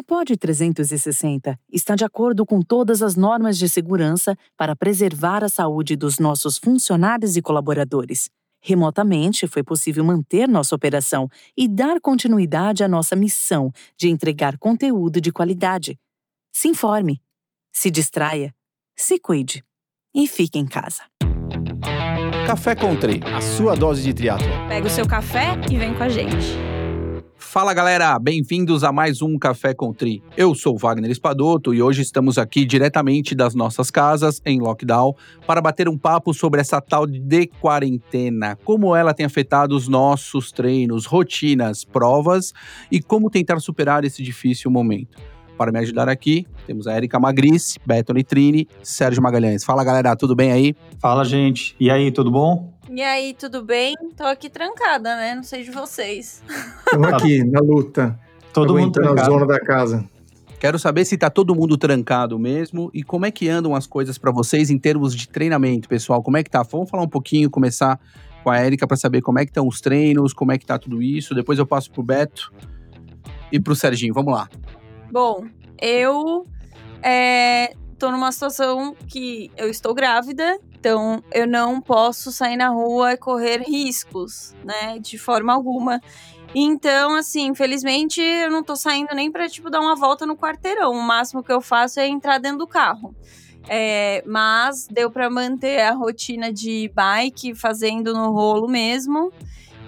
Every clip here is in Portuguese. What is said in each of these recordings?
A POD 360 está de acordo com todas as normas de segurança para preservar a saúde dos nossos funcionários e colaboradores. Remotamente, foi possível manter nossa operação e dar continuidade à nossa missão de entregar conteúdo de qualidade. Se informe, se distraia, se cuide e fique em casa. Café Country, a sua dose de triatlo. Pega o seu café e vem com a gente. Fala galera, bem-vindos a mais um Café com Tri. Eu sou Wagner Espadoto e hoje estamos aqui diretamente das nossas casas, em lockdown, para bater um papo sobre essa tal de quarentena, como ela tem afetado os nossos treinos, rotinas, provas e como tentar superar esse difícil momento. Para me ajudar aqui, temos a Erika Magris, Beto Nitrini, Sérgio Magalhães. Fala galera, tudo bem aí? Fala gente, e aí, tudo bom? E aí, tudo bem? Tô aqui trancada, né? Não sei de vocês. Estamos aqui, na luta. Todo mundo na trancado. zona da casa. Quero saber se tá todo mundo trancado mesmo e como é que andam as coisas para vocês em termos de treinamento, pessoal. Como é que tá? Vamos falar um pouquinho, começar com a Erika para saber como é que estão os treinos, como é que tá tudo isso. Depois eu passo pro Beto e pro Serginho. Vamos lá. Bom, eu é, tô numa situação que eu estou grávida, então eu não posso sair na rua e correr riscos, né? De forma alguma. Então, assim, infelizmente eu não tô saindo nem pra, tipo, dar uma volta no quarteirão. O máximo que eu faço é entrar dentro do carro. É, mas deu para manter a rotina de bike fazendo no rolo mesmo.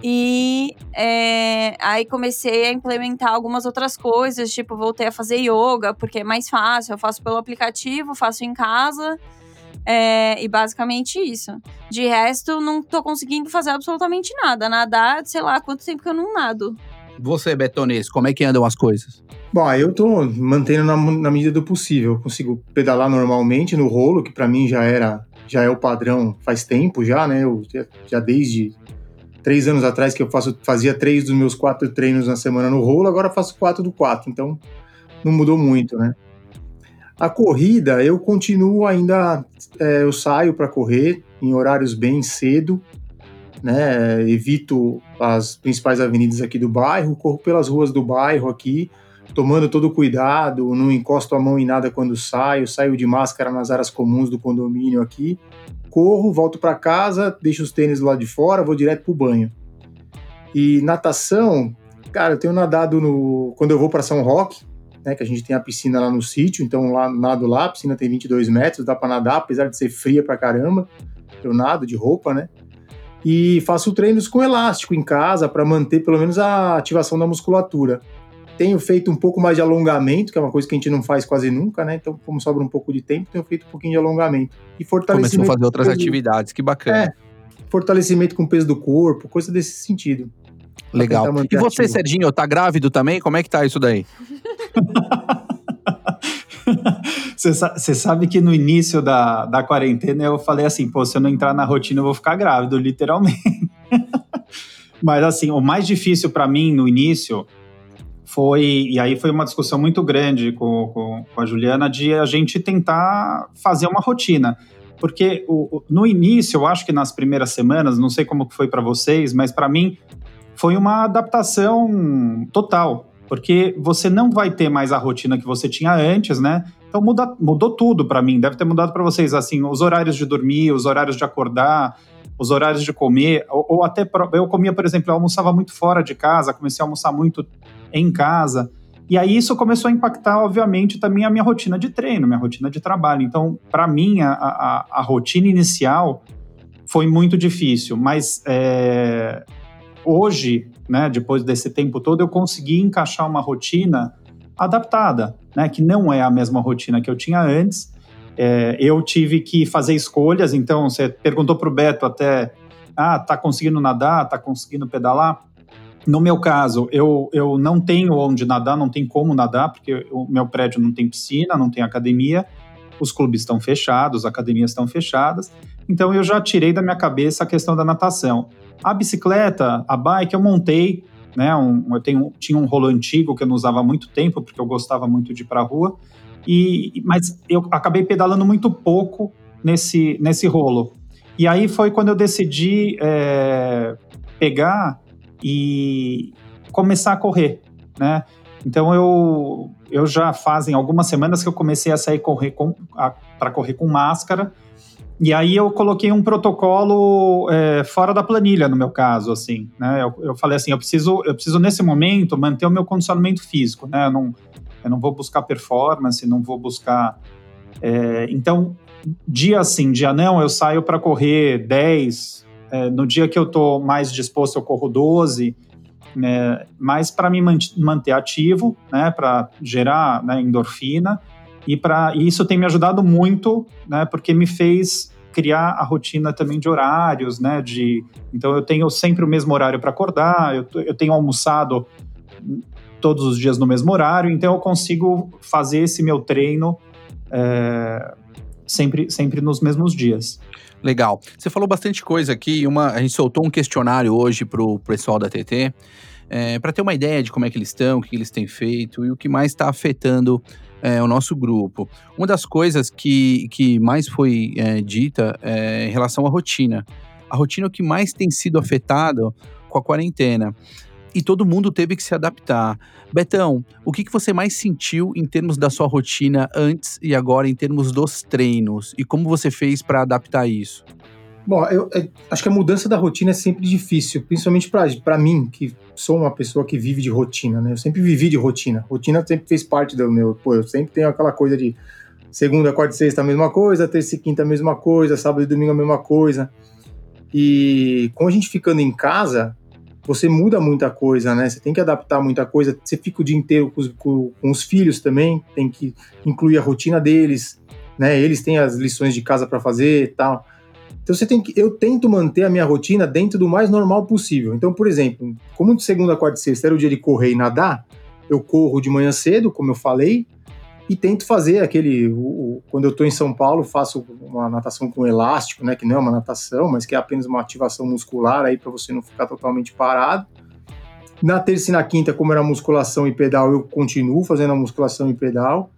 E é, aí comecei a implementar algumas outras coisas, tipo, voltei a fazer yoga, porque é mais fácil, eu faço pelo aplicativo, faço em casa. É, e basicamente isso. De resto, não tô conseguindo fazer absolutamente nada. Nadar, sei lá, quanto tempo que eu não nado. Você, Betonês, como é que andam as coisas? Bom, aí eu tô mantendo na, na medida do possível. Eu consigo pedalar normalmente no rolo, que para mim já era, já é o padrão faz tempo já, né? Eu já, já desde três anos atrás que eu faço, fazia três dos meus quatro treinos na semana no rolo, agora faço quatro do quatro. Então não mudou muito, né? A corrida, eu continuo ainda, é, eu saio para correr em horários bem cedo, né? Evito as principais avenidas aqui do bairro, corro pelas ruas do bairro aqui, tomando todo cuidado, não encosto a mão em nada quando saio, saio de máscara nas áreas comuns do condomínio aqui, corro, volto para casa, deixo os tênis lá de fora, vou direto pro banho. E natação, cara, eu tenho nadado no quando eu vou para São Roque, né, que a gente tem a piscina lá no sítio, então lá nado lá, a piscina tem 22 metros, dá para nadar, apesar de ser fria pra caramba. Eu nado de roupa, né? E faço treinos com elástico em casa para manter pelo menos a ativação da musculatura. Tenho feito um pouco mais de alongamento, que é uma coisa que a gente não faz quase nunca, né? Então, como sobra um pouco de tempo, tenho feito um pouquinho de alongamento. E fortalecimento. Começou a fazer outras atividades, que bacana. É, fortalecimento com o peso do corpo, coisa desse sentido. Legal. E você, ativo. Serginho, tá grávido também? Como é que tá isso daí? Você sa- você sabe que no início da, da quarentena eu falei assim, pô, se eu não entrar na rotina eu vou ficar grávido, literalmente. Mas assim, o mais difícil para mim no início foi, e aí foi uma discussão muito grande com, com, com a Juliana, de a gente tentar fazer uma rotina. Porque o, no início, eu acho que nas primeiras semanas, não sei como foi para vocês, mas para mim foi uma adaptação total. Porque você não vai ter mais a rotina que você tinha antes, né? Então muda, mudou tudo para mim. Deve ter mudado para vocês, assim, os horários de dormir, os horários de acordar, os horários de comer, ou, ou até eu comia, por exemplo, eu almoçava muito fora de casa, comecei a almoçar muito em casa. E aí isso começou a impactar, obviamente, também a minha rotina de treino, minha rotina de trabalho. Então, para mim, a, a, a rotina inicial foi muito difícil, mas é, hoje, né, depois desse tempo todo, eu consegui encaixar uma rotina adaptada, né, que não é a mesma rotina que eu tinha antes. É, eu tive que fazer escolhas, então você perguntou para o Beto até, ah, tá conseguindo nadar, tá conseguindo pedalar? No meu caso, eu, eu não tenho onde nadar, não tem como nadar, porque o meu prédio não tem piscina, não tem academia, os clubes estão fechados, as academias estão fechadas, então eu já tirei da minha cabeça a questão da natação. A bicicleta, a bike, eu montei, né? Um, eu tenho, tinha um rolo antigo que eu não usava há muito tempo, porque eu gostava muito de ir para a rua, e, mas eu acabei pedalando muito pouco nesse, nesse rolo. E aí foi quando eu decidi é, pegar e começar a correr, né? Então eu, eu já fazem algumas semanas que eu comecei a sair correr para correr com máscara. E aí eu coloquei um protocolo é, fora da planilha, no meu caso, assim, né? Eu, eu, falei assim, eu preciso, eu preciso nesse momento manter o meu condicionamento físico, né? Eu não, eu não vou buscar performance, não vou buscar. É, então, dia sim, dia não, eu saio para correr 10. É, no dia que eu estou mais disposto, eu corro 12 né, mas para me manter ativo, né, para gerar né, endorfina e para isso tem me ajudado muito, né, porque me fez criar a rotina também de horários, né, de então eu tenho sempre o mesmo horário para acordar, eu, eu tenho almoçado todos os dias no mesmo horário, então eu consigo fazer esse meu treino é, sempre, sempre nos mesmos dias. Legal. Você falou bastante coisa aqui. Uma, a gente soltou um questionário hoje para o pessoal da TT. É, para ter uma ideia de como é que eles estão, o que eles têm feito e o que mais está afetando é, o nosso grupo. Uma das coisas que, que mais foi é, dita é em relação à rotina. A rotina é o que mais tem sido afetado com a quarentena e todo mundo teve que se adaptar. Betão, o que, que você mais sentiu em termos da sua rotina antes e agora em termos dos treinos? E como você fez para adaptar isso? Bom, eu, eu, acho que a mudança da rotina é sempre difícil, principalmente para mim, que sou uma pessoa que vive de rotina, né? Eu sempre vivi de rotina. Rotina sempre fez parte do meu. Pô, eu sempre tenho aquela coisa de segunda, quarta e sexta a mesma coisa, terça e quinta a mesma coisa, sábado e domingo a mesma coisa. E com a gente ficando em casa, você muda muita coisa, né? Você tem que adaptar muita coisa. Você fica o dia inteiro com os, com, com os filhos também, tem que incluir a rotina deles, né? Eles têm as lições de casa para fazer e tal. Então você tem que, eu tento manter a minha rotina dentro do mais normal possível. Então, por exemplo, como de segunda, quarta e sexta era o dia de correr e nadar, eu corro de manhã cedo, como eu falei, e tento fazer aquele. O, o, quando eu estou em São Paulo, faço uma natação com elástico, né? Que não é uma natação, mas que é apenas uma ativação muscular aí para você não ficar totalmente parado. Na terça e na quinta, como era musculação e pedal, eu continuo fazendo a musculação e pedal.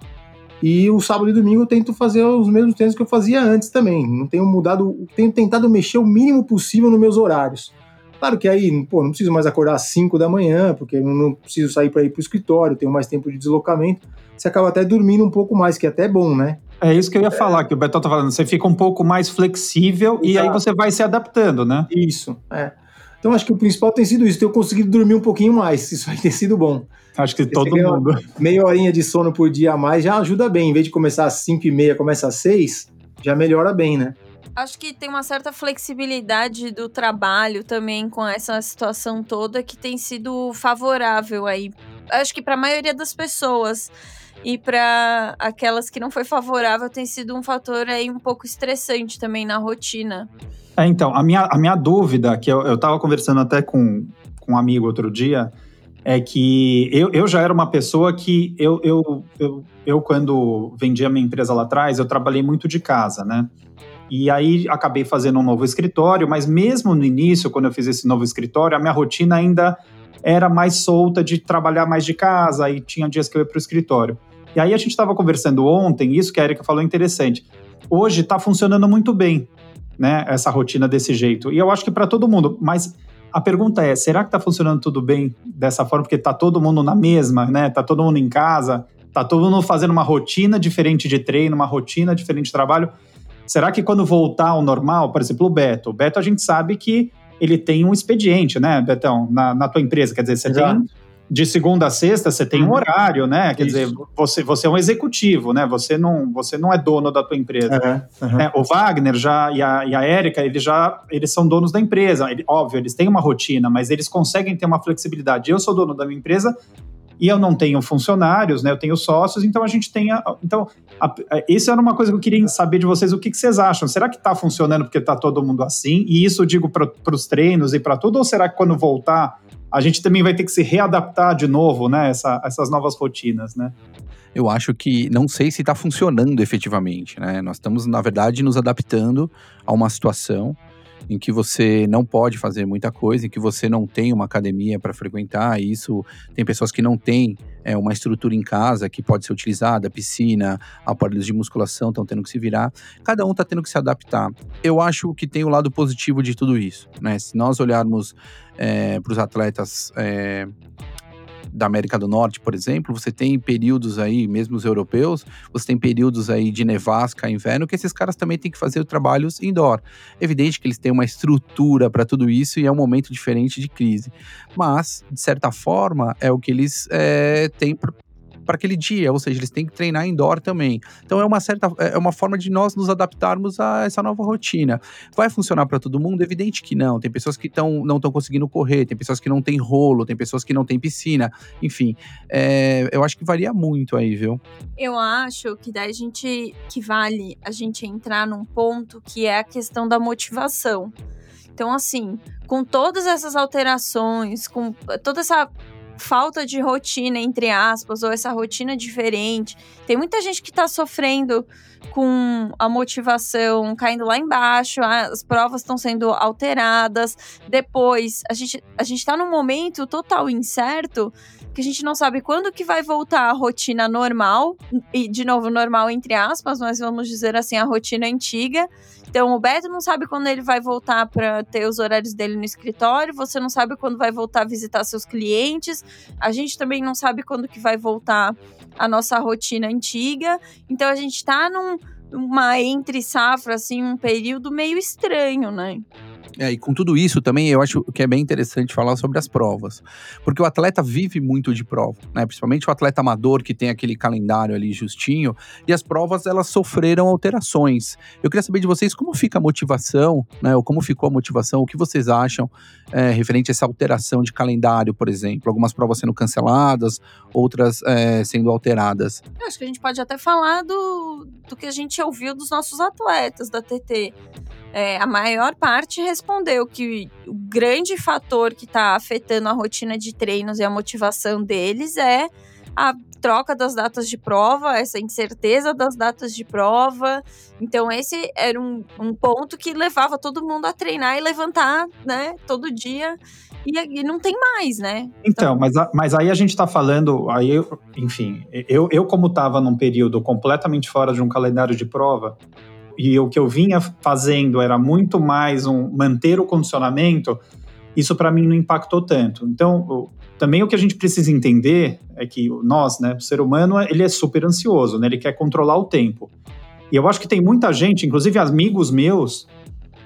E o sábado e domingo eu tento fazer os mesmos treinos que eu fazia antes também. Não tenho mudado, tenho tentado mexer o mínimo possível nos meus horários. Claro que aí, pô, não preciso mais acordar às 5 da manhã, porque não preciso sair para ir para o escritório, tenho mais tempo de deslocamento. Você acaba até dormindo um pouco mais, que é até bom, né? É isso que eu ia é. falar, que o Betão tá falando. Você fica um pouco mais flexível Exato. e aí você vai se adaptando, né? Isso, é. Então acho que o principal tem sido isso, ter conseguido dormir um pouquinho mais. Isso aí tem sido bom. Acho que todo mundo. Meia horinha de sono por dia a mais já ajuda bem. Em vez de começar às 5 e meia, começa às 6, já melhora bem, né? Acho que tem uma certa flexibilidade do trabalho também com essa situação toda que tem sido favorável aí. Acho que para a maioria das pessoas e para aquelas que não foi favorável tem sido um fator aí um pouco estressante também na rotina. É, então, a minha, a minha dúvida, que eu, eu tava conversando até com, com um amigo outro dia, é que eu, eu já era uma pessoa que eu, eu, eu, eu, quando vendi a minha empresa lá atrás, eu trabalhei muito de casa, né? E aí acabei fazendo um novo escritório, mas mesmo no início, quando eu fiz esse novo escritório, a minha rotina ainda era mais solta de trabalhar mais de casa, e tinha dias que eu ia para o escritório. E aí a gente estava conversando ontem, isso que a Erika falou é interessante. Hoje está funcionando muito bem, né, essa rotina desse jeito. E eu acho que para todo mundo, mas a pergunta é, será que está funcionando tudo bem dessa forma? Porque está todo mundo na mesma, né? Está todo mundo em casa, está todo mundo fazendo uma rotina diferente de treino, uma rotina diferente de trabalho. Será que quando voltar ao normal, por exemplo, o Beto, o Beto a gente sabe que ele tem um expediente, né, Betão, na, na tua empresa, quer dizer, você Exato. tem de segunda a sexta você tem um uhum. horário, né? Quer Isso. dizer, você, você é um executivo, né? Você não, você não é dono da tua empresa. Uhum, uhum. É, o Wagner já e a, e a Érica, eles já eles são donos da empresa. Ele, óbvio, eles têm uma rotina, mas eles conseguem ter uma flexibilidade. Eu sou dono da minha empresa e eu não tenho funcionários, né? Eu tenho sócios, então a gente tem. A, então, a, isso era uma coisa que eu queria saber de vocês. O que, que vocês acham? Será que está funcionando porque está todo mundo assim? E isso eu digo para os treinos e para tudo? Ou será que quando voltar a gente também vai ter que se readaptar de novo, né? Essa, essas novas rotinas, né? Eu acho que não sei se está funcionando efetivamente, né? Nós estamos, na verdade, nos adaptando a uma situação em que você não pode fazer muita coisa, em que você não tem uma academia para frequentar, e isso tem pessoas que não têm é, uma estrutura em casa que pode ser utilizada, piscina, aparelhos de musculação estão tendo que se virar. Cada um está tendo que se adaptar. Eu acho que tem o lado positivo de tudo isso, né? Se nós olharmos é, para os atletas é, da América do Norte, por exemplo, você tem períodos aí, mesmo os europeus, você tem períodos aí de nevasca, inverno, que esses caras também têm que fazer trabalhos indoor. Evidente que eles têm uma estrutura para tudo isso e é um momento diferente de crise. Mas, de certa forma, é o que eles é, têm para aquele dia, ou seja, eles têm que treinar indoor também. Então é uma certa é uma forma de nós nos adaptarmos a essa nova rotina. Vai funcionar para todo mundo? Evidente que não. Tem pessoas que tão, não estão conseguindo correr, tem pessoas que não têm rolo, tem pessoas que não têm piscina, enfim. É, eu acho que varia muito aí, viu? Eu acho que daí a gente que vale a gente entrar num ponto que é a questão da motivação. Então, assim, com todas essas alterações, com toda essa falta de rotina, entre aspas, ou essa rotina diferente. Tem muita gente que está sofrendo com a motivação caindo lá embaixo, as provas estão sendo alteradas. Depois, a gente a gente está num momento total incerto que a gente não sabe quando que vai voltar a rotina normal, e de novo normal entre aspas, mas vamos dizer assim, a rotina antiga. Então o Beto não sabe quando ele vai voltar para ter os horários dele no escritório, você não sabe quando vai voltar a visitar seus clientes. A gente também não sabe quando que vai voltar a nossa rotina antiga. Então a gente está num uma entre safra assim, um período meio estranho, né? É, e com tudo isso também eu acho que é bem interessante falar sobre as provas. Porque o atleta vive muito de prova, né? Principalmente o atleta amador que tem aquele calendário ali justinho. E as provas elas sofreram alterações. Eu queria saber de vocês como fica a motivação, né? Ou como ficou a motivação, o que vocês acham é, referente a essa alteração de calendário, por exemplo. Algumas provas sendo canceladas, outras é, sendo alteradas. Eu acho que a gente pode até falar do, do que a gente ouviu dos nossos atletas da TT é, a maior parte respondeu que o grande fator que está afetando a rotina de treinos e a motivação deles é a troca das datas de prova, essa incerteza das datas de prova. Então, esse era um, um ponto que levava todo mundo a treinar e levantar, né, todo dia. E, e não tem mais, né? Então, então mas, mas aí a gente está falando, aí, enfim, eu, eu como estava num período completamente fora de um calendário de prova, e o que eu vinha fazendo era muito mais um manter o condicionamento, isso para mim não impactou tanto. Então, também o que a gente precisa entender é que nós, né, o ser humano, ele é super ansioso, né, ele quer controlar o tempo. E eu acho que tem muita gente, inclusive amigos meus,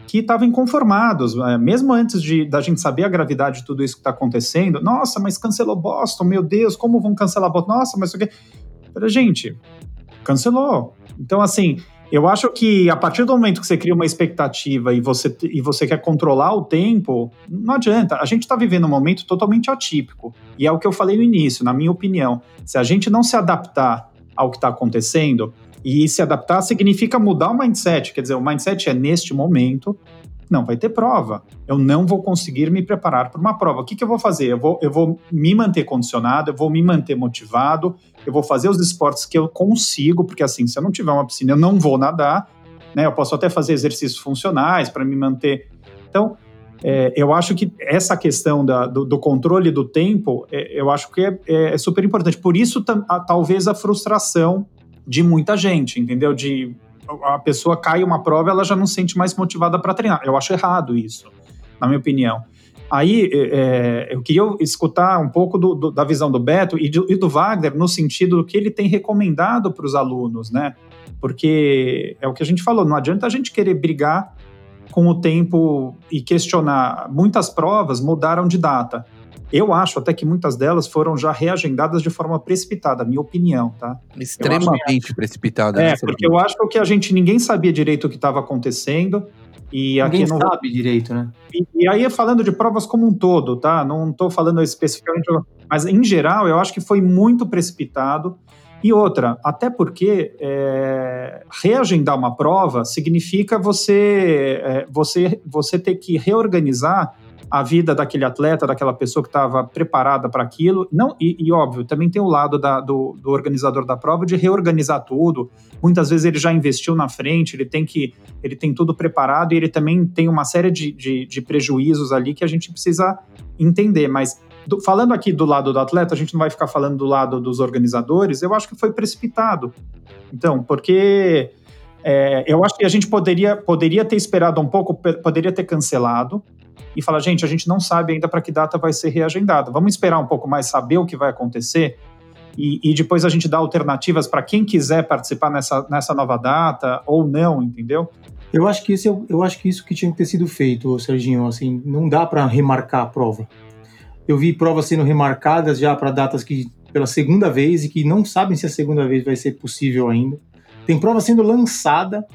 que estavam inconformados, é, mesmo antes de da gente saber a gravidade de tudo isso que está acontecendo. Nossa, mas cancelou Boston, meu Deus, como vão cancelar Boston? Nossa, mas o que? Gente, cancelou. Então, assim, eu acho que a partir do momento que você cria uma expectativa e você, e você quer controlar o tempo, não adianta. A gente está vivendo um momento totalmente atípico. E é o que eu falei no início, na minha opinião. Se a gente não se adaptar ao que está acontecendo, e se adaptar significa mudar o mindset. Quer dizer, o mindset é neste momento, não vai ter prova. Eu não vou conseguir me preparar para uma prova. O que, que eu vou fazer? Eu vou, eu vou me manter condicionado, eu vou me manter motivado, eu vou fazer os esportes que eu consigo, porque assim, se eu não tiver uma piscina, eu não vou nadar, né? Eu posso até fazer exercícios funcionais para me manter. Então, é, eu acho que essa questão da, do, do, controle do tempo, é, eu acho que é, é, é super importante. Por isso, a, talvez a frustração de muita gente, entendeu? De a pessoa cai uma prova, ela já não se sente mais motivada para treinar. Eu acho errado isso, na minha opinião. Aí é, eu queria escutar um pouco do, do, da visão do Beto e do, e do Wagner no sentido do que ele tem recomendado para os alunos, né? Porque é o que a gente falou, não adianta a gente querer brigar com o tempo e questionar. Muitas provas mudaram de data. Eu acho até que muitas delas foram já reagendadas de forma precipitada, minha opinião, tá? Extremamente precipitada. É, porque eu acho que a gente ninguém sabia direito o que estava acontecendo. E Ninguém aqui não sabe direito, né? E, e, aí falando de provas como um todo, tá? Não estou falando especificamente, mas em geral eu acho que foi muito precipitado. E outra, até porque é, reagendar uma prova significa você, é, você, você ter que reorganizar a vida daquele atleta, daquela pessoa que estava preparada para aquilo. Não, e, e, óbvio, também tem o lado da, do, do, organizador da prova de reorganizar tudo. Muitas vezes ele já investiu na frente, ele tem que ele tem tudo preparado e ele também tem uma série de, de, de prejuízos ali que a gente precisa entender. Mas do, falando aqui do lado do atleta, a gente não vai ficar falando do lado dos organizadores, eu acho que foi precipitado. Então, porque é, eu acho que a gente poderia, poderia ter esperado um pouco, poderia ter cancelado, e fala, gente, a gente não sabe ainda para que data vai ser reagendada. Vamos esperar um pouco mais, saber o que vai acontecer e, e depois a gente dá alternativas para quem quiser participar nessa, nessa nova data ou não, entendeu? Eu acho que isso eu acho que isso que tinha que ter sido feito, Serginho. Assim, não dá para remarcar a prova. Eu vi provas sendo remarcadas já para datas que pela segunda vez e que não sabem se a segunda vez vai ser possível ainda. Tem prova sendo lançada,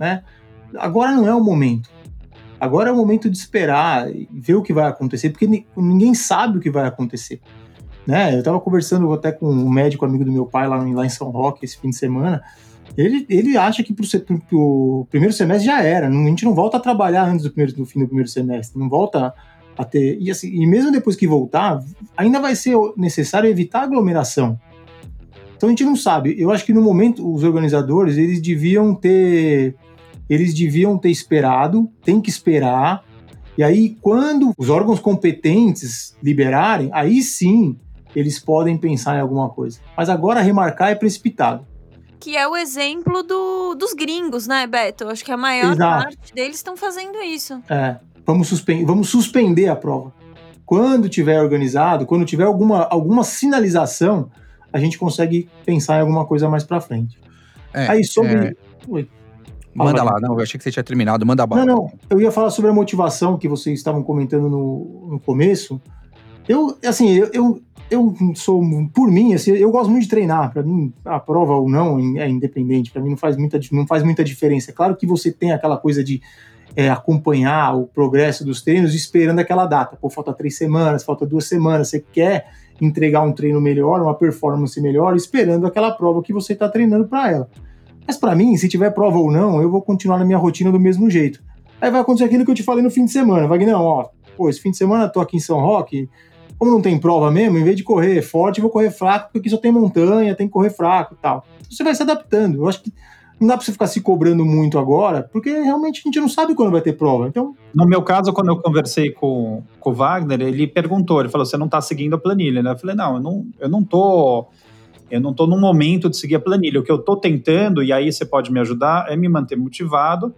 né? Agora não é o momento. Agora é o momento de esperar e ver o que vai acontecer, porque ninguém sabe o que vai acontecer. Né? Eu estava conversando até com um médico amigo do meu pai lá, lá em São Roque esse fim de semana. Ele, ele acha que para o primeiro semestre já era. a gente não volta a trabalhar antes do, primeiro, do fim do primeiro semestre. Não volta a ter. E, assim, e mesmo depois que voltar, ainda vai ser necessário evitar aglomeração. Então a gente não sabe. Eu acho que no momento os organizadores eles deviam ter eles deviam ter esperado, tem que esperar. E aí quando os órgãos competentes liberarem, aí sim eles podem pensar em alguma coisa. Mas agora remarcar é precipitado. Que é o exemplo do, dos gringos, né, Beto? Acho que a maior Exato. parte deles estão fazendo isso. É. Vamos, suspen vamos suspender a prova. Quando tiver organizado, quando tiver alguma, alguma sinalização, a gente consegue pensar em alguma coisa mais para frente. É, Aí sobre. É... Manda lá, não, eu achei que você tinha terminado, manda bala. Não, não, eu ia falar sobre a motivação que vocês estavam comentando no, no começo. Eu, assim, eu, eu, eu sou, por mim, assim, eu gosto muito de treinar. Para mim, a prova ou não é independente. Para mim, não faz, muita, não faz muita diferença. É claro que você tem aquela coisa de é, acompanhar o progresso dos treinos esperando aquela data. Pô, falta três semanas, falta duas semanas. Você quer entregar um treino melhor, uma performance melhor, esperando aquela prova que você está treinando para ela. Mas para mim, se tiver prova ou não, eu vou continuar na minha rotina do mesmo jeito. Aí vai acontecer aquilo que eu te falei no fim de semana. Não, ó, pô, esse fim de semana eu tô aqui em São Roque, como não tem prova mesmo, em vez de correr forte, eu vou correr fraco, porque aqui só tem montanha, tem que correr fraco e tal. Você vai se adaptando. Eu acho que não dá pra você ficar se cobrando muito agora, porque realmente a gente não sabe quando vai ter prova. Então. No meu caso, quando eu conversei com, com o Wagner, ele perguntou, ele falou: você não tá seguindo a planilha, né? Eu falei, não, eu não, eu não tô. Eu não estou no momento de seguir a planilha. O que eu estou tentando, e aí você pode me ajudar, é me manter motivado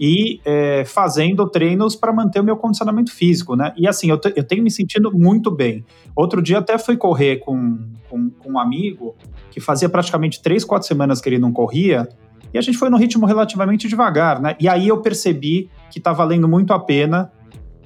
e é, fazendo treinos para manter o meu condicionamento físico, né? E assim, eu, eu, tenho me sentindo muito bem. Outro dia até fui correr com, com, com, um amigo que fazia praticamente três, quatro semanas que ele não corria, e a gente foi no ritmo relativamente devagar, né? E aí eu percebi que está valendo muito a pena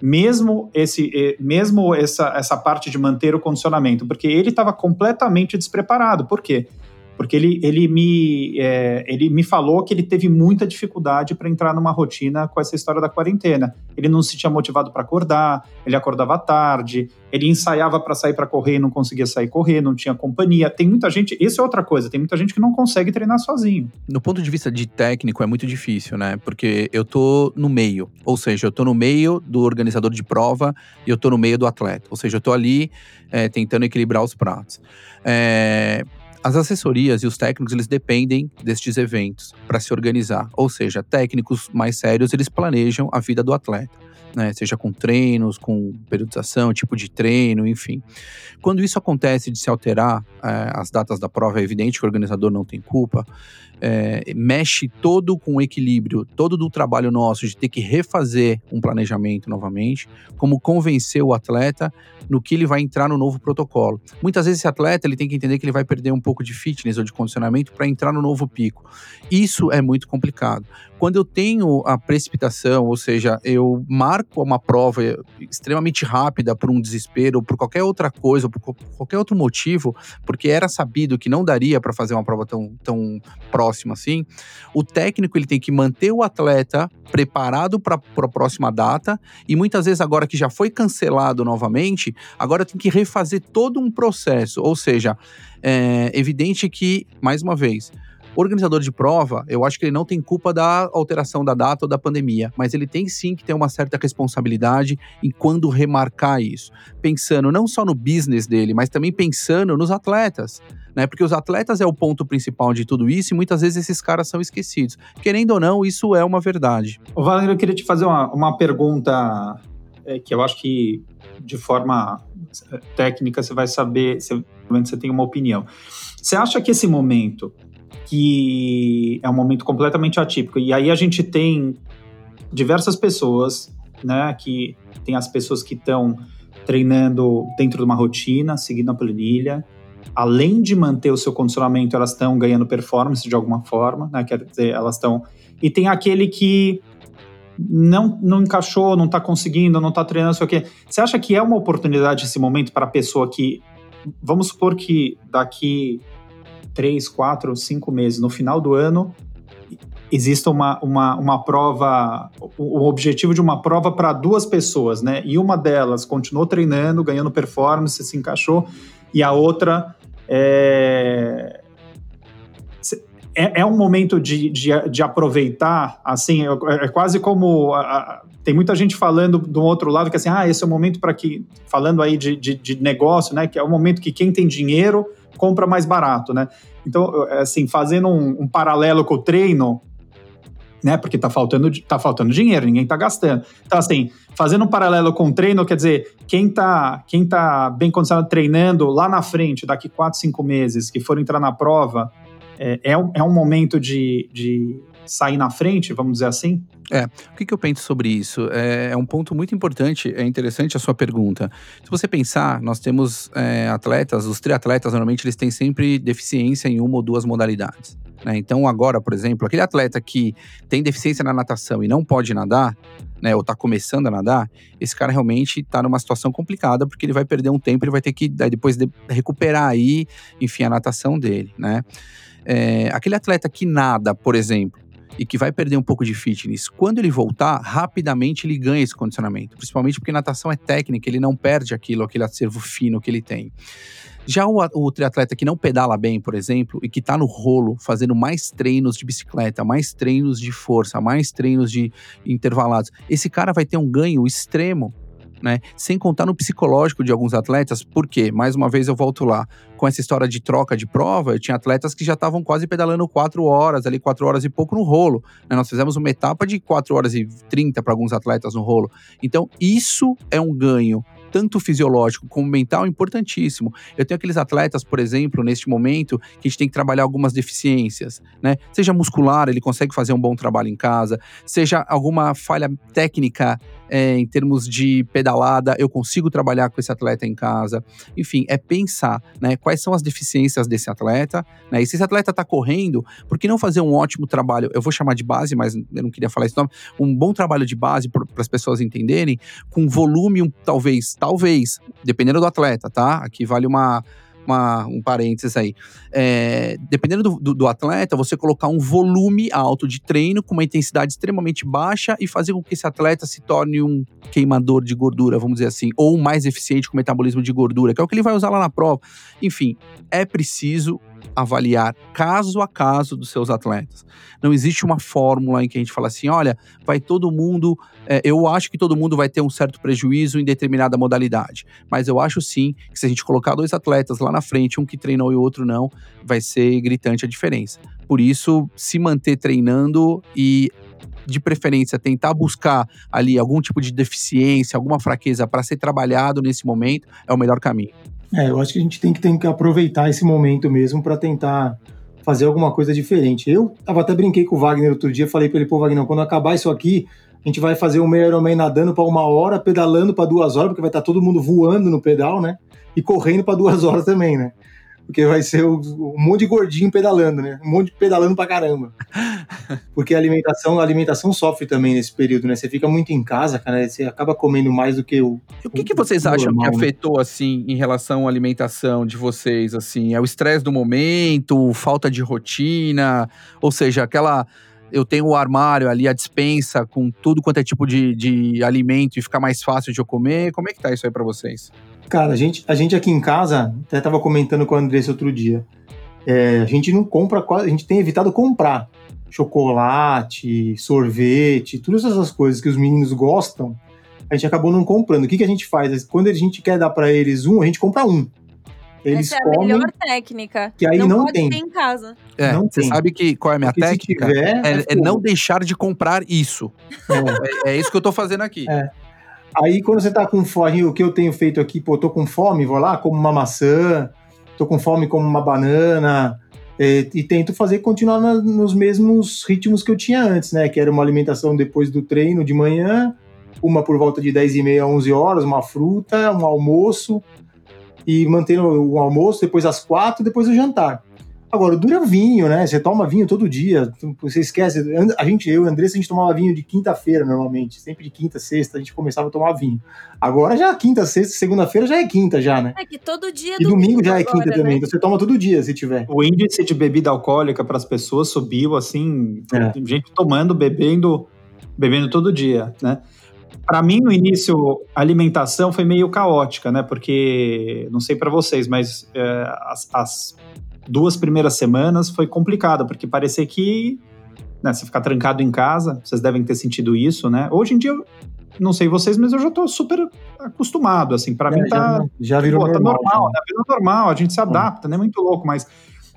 mesmo esse mesmo essa, essa parte de manter o condicionamento, porque ele estava completamente despreparado. Por quê? Porque ele, ele, me, é, ele me falou que ele teve muita dificuldade para entrar numa rotina com essa história da quarentena. Ele não se tinha motivado para acordar, ele acordava tarde, ele ensaiava para sair para correr e não conseguia sair correr, não tinha companhia. Tem muita gente, isso é outra coisa, tem muita gente que não consegue treinar sozinho. No ponto de vista de técnico é muito difícil, né? Porque eu tô no meio, ou seja, eu tô no meio do organizador de prova e eu tô no meio do atleta, ou seja, eu tô ali é, tentando equilibrar os pratos. É, as assessorias e os técnicos, eles dependem destes eventos para se organizar. Ou seja, técnicos mais sérios, eles planejam a vida do atleta. Né, seja com treinos, com periodização, tipo de treino, enfim. Quando isso acontece de se alterar é, as datas da prova, é evidente que o organizador não tem culpa, é, mexe todo com o equilíbrio, todo do trabalho nosso de ter que refazer um planejamento novamente, como convencer o atleta no que ele vai entrar no novo protocolo. Muitas vezes esse atleta ele tem que entender que ele vai perder um pouco de fitness ou de condicionamento para entrar no novo pico. Isso é muito complicado. Quando eu tenho a precipitação, ou seja, eu marco uma prova extremamente rápida por um desespero ou por qualquer outra coisa, por qualquer outro motivo, porque era sabido que não daria para fazer uma prova tão, tão próxima próximo assim, o técnico ele tem que manter o atleta preparado para a próxima data e muitas vezes agora que já foi cancelado novamente, agora tem que refazer todo um processo, ou seja, é evidente que mais uma vez organizador de prova, eu acho que ele não tem culpa da alteração da data ou da pandemia, mas ele tem sim que ter uma certa responsabilidade em quando remarcar isso. Pensando não só no business dele, mas também pensando nos atletas. Né? Porque os atletas é o ponto principal de tudo isso e muitas vezes esses caras são esquecidos. Querendo ou não, isso é uma verdade. O Wagner, eu queria te fazer uma, uma pergunta é, que eu acho que de forma é, técnica você vai saber, você, você tem uma opinião. Você acha que esse momento que é um momento completamente atípico. E aí a gente tem diversas pessoas né? Que tem as pessoas que estão treinando dentro de uma rotina, seguindo a planilha. Além de manter o seu condicionamento, elas estão ganhando performance de alguma forma, né? Quer dizer, elas estão. E tem aquele que não, não encaixou, não está conseguindo, não está treinando, sei o quê. Você acha que é uma oportunidade esse momento para a pessoa que. Vamos supor que daqui três, quatro, cinco meses, no final do ano, exista uma, uma, uma prova, o objetivo de uma prova para duas pessoas, né? E uma delas continuou treinando, ganhando performance, se encaixou, e a outra é, é, é um momento de, de, de, aproveitar, assim, é, é quase como. A, a, tem muita gente falando do outro lado que assim, ah, esse é o momento para que. Falando aí de, de, de, negócio, né? Que é o momento que quem tem dinheiro compra mais barato, né? Então, é, assim, fazendo um, um paralelo com o treino, né? Porque tá faltando, tá faltando dinheiro, ninguém tá gastando. Então, assim, fazendo um paralelo com o treino, quer dizer, quem tá, quem tá bem condicionado treinando lá na frente, daqui 4, 5 meses, que for entrar na prova, é, é, um, é um momento de, de sair na frente, vamos dizer assim? É, o que, que eu penso sobre isso? É, é, um ponto muito importante, é interessante a sua pergunta. Se você pensar, nós temos é, atletas, os triatletas normalmente eles têm sempre deficiência em uma ou duas modalidades. Né? Então agora, por exemplo, aquele atleta que tem deficiência na natação e não pode nadar, né, ou está começando a nadar, esse cara realmente está numa situação complicada porque ele vai perder um tempo, ele vai ter que depois de, recuperar aí, enfim, a natação dele, né? É, aquele atleta que nada, por exemplo, e que vai perder um pouco de fitness, quando ele voltar, rapidamente ele ganha esse condicionamento. Principalmente porque natação é técnica, ele não perde aquilo, aquele acervo fino que ele tem. Já o, o triatleta que não pedala bem, por exemplo, e que está no rolo, fazendo mais treinos de bicicleta, mais treinos de força, mais treinos de intervalados, esse cara vai ter um ganho extremo né? Sem contar no psicológico de alguns atletas, porque, mais uma vez eu volto lá, com essa história de troca de prova, eu tinha atletas que já estavam quase pedalando quatro horas, ali quatro horas e pouco no rolo. Né? Nós fizemos uma etapa de quatro horas e trinta para alguns atletas no rolo. Então, isso é um ganho tanto fisiológico como mental, importantíssimo. Eu tenho aqueles atletas, por exemplo, neste momento, que a gente tem que trabalhar algumas deficiências, né? Seja muscular, ele consegue fazer um bom trabalho em casa, seja alguma falha técnica é, em termos de pedalada, eu consigo trabalhar com esse atleta em casa. Enfim, é pensar né, quais são as deficiências desse atleta. Né, e se esse atleta está correndo, por que não fazer um ótimo trabalho? Eu vou chamar de base, mas eu não queria falar isso, não. Um bom trabalho de base para as pessoas entenderem, com volume, um, talvez, talvez, dependendo do atleta, tá? Aqui vale uma uma, um parênteses aí. É, dependendo do, do, do, atleta, você colocar um volume alto de treino com uma intensidade extremamente baixa e fazer com que esse atleta se torne um queimador de gordura, vamos dizer assim, ou mais eficiente com metabolismo de gordura, que é o que ele vai usar lá na prova. Enfim, é preciso avaliar caso a caso dos seus atletas. Não existe uma fórmula em que a gente fala assim: olha, vai todo mundo. É, eu acho que todo mundo vai ter um certo prejuízo em determinada modalidade. Mas eu acho sim que se a gente colocar dois atletas lá na frente, um que treinou e o outro não, vai ser gritante a diferença. Por isso, se manter treinando e de preferência tentar buscar ali algum tipo de deficiência, alguma fraqueza para ser trabalhado nesse momento é o melhor caminho. É, eu acho que a gente tem que, tem que aproveitar esse momento mesmo para tentar fazer alguma coisa diferente. Eu tava até brinquei com o Wagner outro dia, falei para ele, pô, Wagner, quando acabar isso aqui, a gente vai fazer um meio Ironman nadando para uma hora, pedalando para duas horas, porque vai estar tá todo mundo voando no pedal, né? E correndo para duas horas também, né? Porque vai ser um monte de gordinho pedalando, né? Um monte de pedalando pra caramba. Porque a alimentação, a alimentação sofre também nesse período, né? Você fica muito em casa, cara, você acaba comendo mais do que o. E o que, que vocês acham normal, que né? afetou, assim, em relação à alimentação de vocês, assim? É o estresse do momento, falta de rotina, ou seja, aquela eu tenho o armário ali, a dispensa com tudo quanto é tipo de, de alimento e fica mais fácil de eu comer. Como é que tá isso aí para vocês? Cara, a gente, a gente aqui em casa, até tava comentando com a Andressa outro dia, é, a gente não compra, a gente tem evitado comprar chocolate, sorvete, todas essas coisas que os meninos gostam, a gente acabou não comprando. O que, que a gente faz? Quando a gente quer dar para eles um, a gente compra um. Eles Essa é a comem, melhor técnica. Que aí não, não tem. em casa. É, não você tem. sabe que qual é a minha Porque técnica? Tiver, é, é, é não deixar de comprar isso. É. é, é isso que eu tô fazendo aqui. É. Aí quando você tá com fome, o que eu tenho feito aqui, pô, tô com fome, vou lá, como uma maçã, tô com fome, como uma banana, e, e tento fazer continuar na, nos mesmos ritmos que eu tinha antes, né? Que era uma alimentação depois do treino de manhã, uma por volta de 10 e meia, 11 horas, uma fruta, um almoço, e mantendo o almoço, depois às quatro, depois o jantar. Agora, dura vinho, né? Você toma vinho todo dia, você esquece. A gente, eu e a Andressa, a gente tomava vinho de quinta-feira normalmente, sempre de quinta, sexta, a gente começava a tomar vinho. Agora já quinta, sexta, segunda-feira já é quinta já, né? É que todo dia E domingo já é agora, quinta né? também, então você toma todo dia se tiver. O índice de bebida alcoólica para as pessoas subiu assim, É. gente tomando, bebendo, bebendo todo dia, né? Para mim no início a alimentação foi meio caótica, né? Porque não sei para vocês, mas é, as, as duas primeiras semanas foi complicado, porque parecia que né, você ficar trancado em casa, vocês devem ter sentido isso, né? Hoje em dia não sei vocês, mas eu já tô super acostumado, assim, para mim É, tá já, já virou Pô, tá normal. normal, né? Virou normal, a gente se adapta, né? Muito louco, mas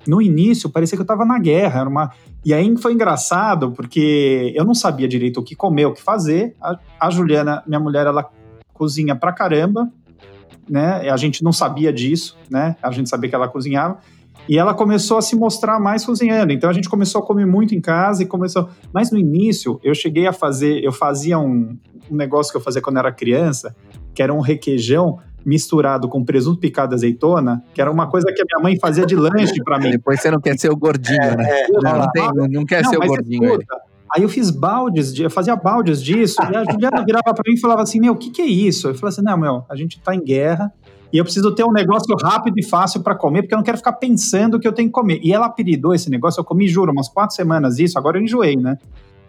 no início parecia que eu tava na guerra, era uma... E aí foi engraçado, porque eu não sabia direito o que comer, o que fazer. A, a Juliana, minha mulher, ela cozinha pra caramba, né? A gente não sabia disso, né? A gente sabia que ela cozinhava. E ela começou a se mostrar mais cozinhando. Então a gente começou a comer muito em casa e começou. Mas no início eu cheguei a fazer, eu fazia um, um negócio que eu fazia quando era criança, que era um requeijão misturado com presunto picado e azeitona, que era uma coisa que a minha mãe fazia de lanche para mim. Depois você não quer ser o gordinho, né? Eu Não, não, falava, tem- não- quer não, ser o gordinho. escuta, Aí eu fiz baldes, de, eu fazia baldes disso, e a Juliana virava pra mim e falava assim, meu, o que que é isso? Eu falei assim, não, meu, a gente tá em guerra, e eu preciso ter um negócio rápido e fácil pra comer, porque eu não quero ficar pensando que eu tenho que comer. E ela apelidou esse negócio, eu comi, juro, umas quatro semanas isso, agora eu enjoei, né?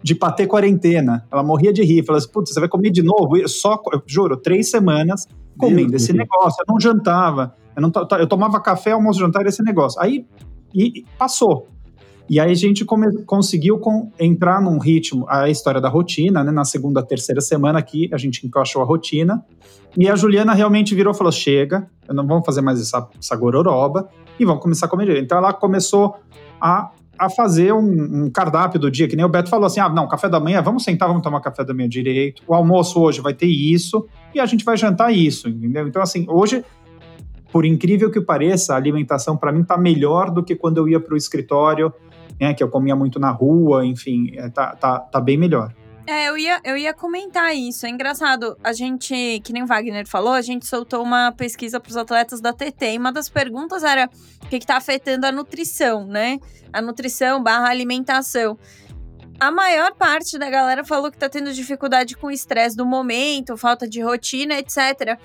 De patê quarentena. Ela morria de rir, falava assim, putz, você vai comer de novo? Eu só, eu juro, três semanas comendo esse negócio, eu não jantava, eu, não, eu tomava café, almoço, jantar, esse negócio. Aí, e, e passou. E aí a gente conseguiu entrar num ritmo, a história da rotina, né? Na segunda, terceira semana aqui, a gente encaixou a rotina. E a Juliana realmente virou e falou: chega, não vamos fazer mais essa, essa gororoba e vamos começar a comer direito. Então ela começou a, a fazer um, um cardápio do dia, que nem o Beto falou assim: ah, não, café da manhã, vamos sentar, vamos tomar café da manhã direito. O almoço hoje vai ter isso e a gente vai jantar isso, entendeu? Então, assim, hoje por incrível que pareça, a alimentação para mim tá melhor do que quando eu ia para o escritório, né, que eu comia muito na rua, enfim, é, tá, tá, tá bem melhor. É, eu ia, eu ia comentar isso. É engraçado. A gente, que nem o Wagner falou, a gente soltou uma pesquisa para os atletas da TT. E uma das perguntas era o que está afetando a nutrição, né? A nutrição barra alimentação. A maior parte da galera falou que tá tendo dificuldade com o estresse do momento, falta de rotina, etc.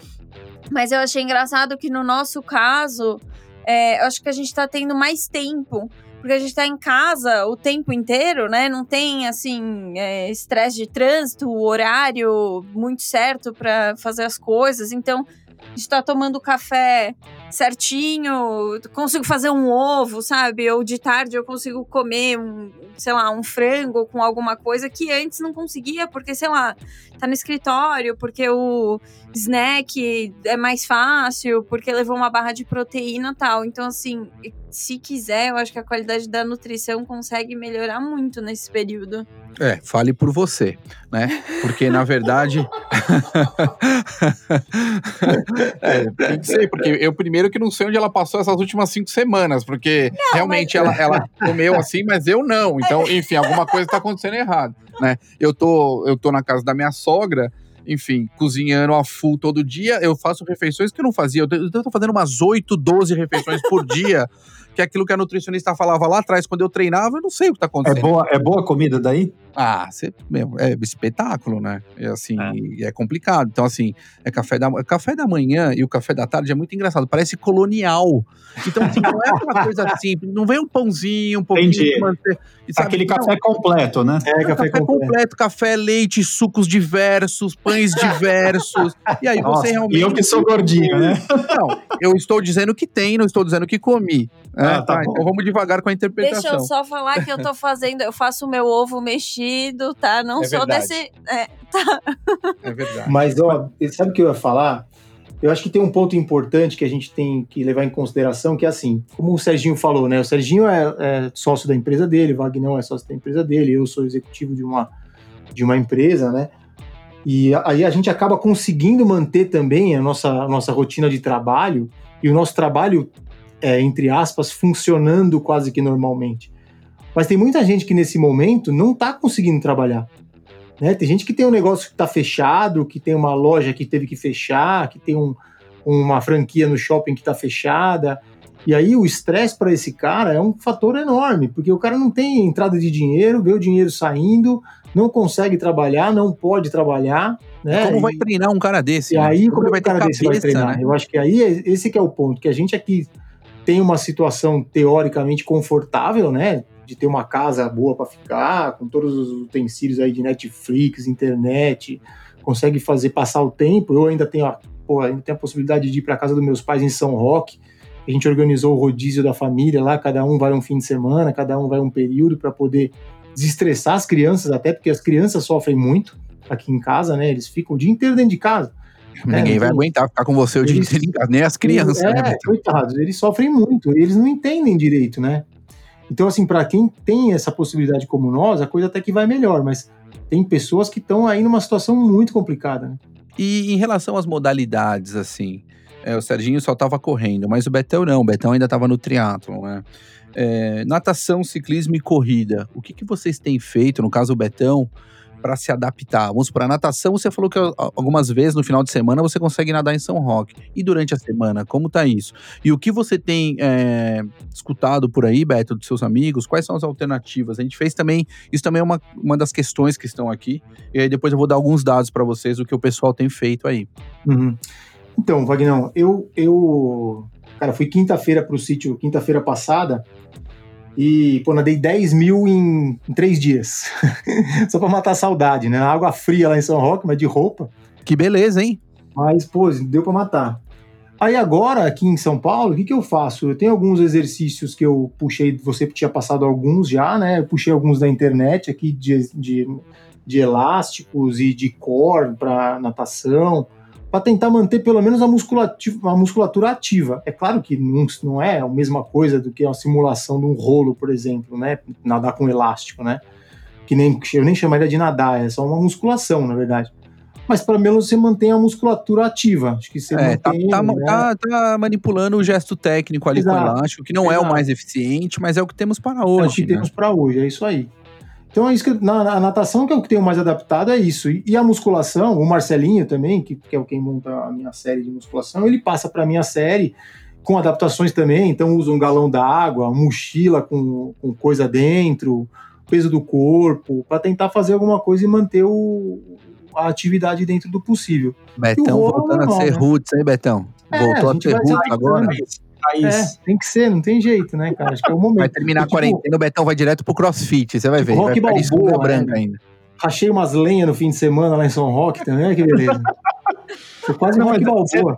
Mas eu achei engraçado que no nosso caso, é, eu acho que a gente tá tendo mais tempo porque a gente tá em casa o tempo inteiro, né? Não tem, assim, é, estresse de trânsito, horário muito certo para fazer as coisas. Então, a gente tá tomando café certinho, consigo fazer um ovo, sabe? Ou de tarde eu consigo comer um, sei lá, um frango com alguma coisa que antes não conseguia, porque, sei lá, tá no escritório, porque o snack é mais fácil, porque levou uma barra de proteína e tal. Então, assim, se quiser, eu acho que a qualidade da nutrição consegue melhorar muito nesse período. É, fale por você, né? Porque, na verdade. é, tem que ser, porque eu primeiro que não sei onde ela passou essas últimas cinco semanas, porque realmente ela, ela comeu assim, mas eu não. Então, enfim, alguma coisa tá acontecendo errado, né? Eu tô, eu tô na casa da minha sogra, enfim, cozinhando a full todo dia. Eu faço refeições que eu não fazia. Eu tô, fazendo umas 8, 12 refeições por dia, que é aquilo que a nutricionista falava lá atrás, quando eu treinava, eu não sei o que tá É acontecendo. boa, é boa a comida daí? Ah, você, meu, é espetáculo, né? É assim, é. complicado. Então, assim, é café da, café da manhã e o café da tarde é muito engraçado, parece colonial. Então, assim, não é aquela coisa simples, não vem um pãozinho, um pouquinho Entendi. de manteiga. Aquele não, café completo, né? É, café, café completo. completo, café, leite, sucos diversos, pães diversos. E aí Nossa, você realmente. E eu que sou gordinho, né? Não, eu estou dizendo que tem, não estou dizendo que comi. Né? Ah, tá bom. então vamos devagar com a interpretação. Deixa eu só falar que eu tô fazendo, eu faço o meu ovo mexido, tá? Não É sou verdade. desse. é, É verdade. Mas, ó, sabe o que eu ia falar? Eu acho que tem um ponto importante que a gente tem que levar em consideração, que é assim, como o Serginho falou, né? O Serginho é, é sócio da empresa dele, o Vagnão é sócio da empresa dele, eu sou executivo de uma, de uma empresa, né? E aí a gente acaba conseguindo manter também a nossa, a nossa rotina de trabalho e o nosso trabalho, é, entre aspas, funcionando quase que normalmente. Mas tem muita gente que nesse momento não está conseguindo trabalhar. Né? Tem gente que tem um negócio que está fechado, que tem uma loja que teve que fechar, que tem um, uma franquia no shopping que está fechada. E aí o estresse para esse cara é um fator enorme, porque o cara não tem entrada de dinheiro, vê o dinheiro saindo, não consegue trabalhar, não pode trabalhar. Né? Como vai treinar um cara desse? E né? aí, como, ele vai cara cabeça, desse vai treinar? Né? Eu acho que aí é, esse que é o ponto, que a gente aqui tem uma situação teoricamente confortável, né? De ter uma casa boa para ficar, com todos os utensílios aí de Netflix, internet, consegue fazer passar o tempo. Eu ainda tenho a, pô, ainda tenho a possibilidade de ir para casa dos meus pais em São Roque. A gente organizou o rodízio da família lá, cada um vai um fim de semana, cada um vai um período para poder desestressar as crianças, até porque as crianças sofrem muito aqui em casa, né? Eles ficam o dia inteiro dentro de casa. Ninguém vai aguentar ficar com você o dia inteiro em casa, nem as crianças. É, né, coitados, eles sofrem muito, eles não entendem direito, né? Então, assim, para quem tem essa possibilidade como nós, a coisa até que vai melhor, mas tem pessoas que estão aí numa situação muito complicada, né? E em relação às modalidades, assim, é, o Serginho só estava correndo, mas o Betão não, o Betão ainda estava no triatlo, né? É, natação, ciclismo e corrida. O que, que vocês têm feito, no caso o Betão, para se adaptar? Vamos para natação, você falou que algumas vezes no final de semana você consegue nadar em São Roque. E durante a semana, como tá isso? E o que você tem é, escutado por aí, Beto, dos seus amigos? Quais são as alternativas? A gente fez também, isso também é uma, uma das questões que estão aqui. E aí depois eu vou dar alguns dados para vocês do que o pessoal tem feito aí. Uhum. Então, Vagnão, eu, eu cara, fui quinta-feira para o sítio, quinta-feira passada, e, pô, nadei 10 mil em, em três dias. Só para matar a saudade, né? Água fria lá em São Roque, mas de roupa. Que beleza, hein? Mas, pô, deu para matar. Aí agora, aqui em São Paulo, o que, que eu faço? Eu tenho alguns exercícios que eu puxei, você tinha passado alguns já, né? Eu puxei alguns da internet aqui de, de, de elásticos e de core para natação para tentar manter pelo menos a musculatura, a musculatura ativa. É claro que não, não é a mesma coisa do que a simulação de um rolo, por exemplo, né? Nadar com elástico, né? Que nem, eu nem chamaria de nadar, é só uma musculação, na verdade. Mas pelo menos você mantém a musculatura ativa. Acho que você é, mantém, tá, tá, né? tá, tá, manipulando o gesto técnico ali Exato. com o elástico, que não Exato. é o mais eficiente, mas é o que temos para hoje. É o que né? temos para hoje, é isso aí. Então é isso que na, na, natação que é o que tenho mais adaptado é isso. E, e a musculação, o Marcelinho também, que, que, é quem monta a minha série de musculação, ele passa para minha série com adaptações também. Então usa um galão d'água, mochila com, com coisa dentro, peso do corpo, para tentar fazer alguma coisa e manter o, a atividade dentro do possível. Betão voltando normal, a ser né? roots, hein, Betão? É, Voltou a, a ser roots agora. É, tem que ser, não tem jeito, né, cara? Acho que é o momento. Vai terminar a tipo, quarentena, o Betão vai direto pro crossfit, você vai ver. Rock vai Balboa, branca né? ainda. Rachei umas lenhas no fim de semana lá em São Roque também, que beleza. Foi quase não, rock balboa.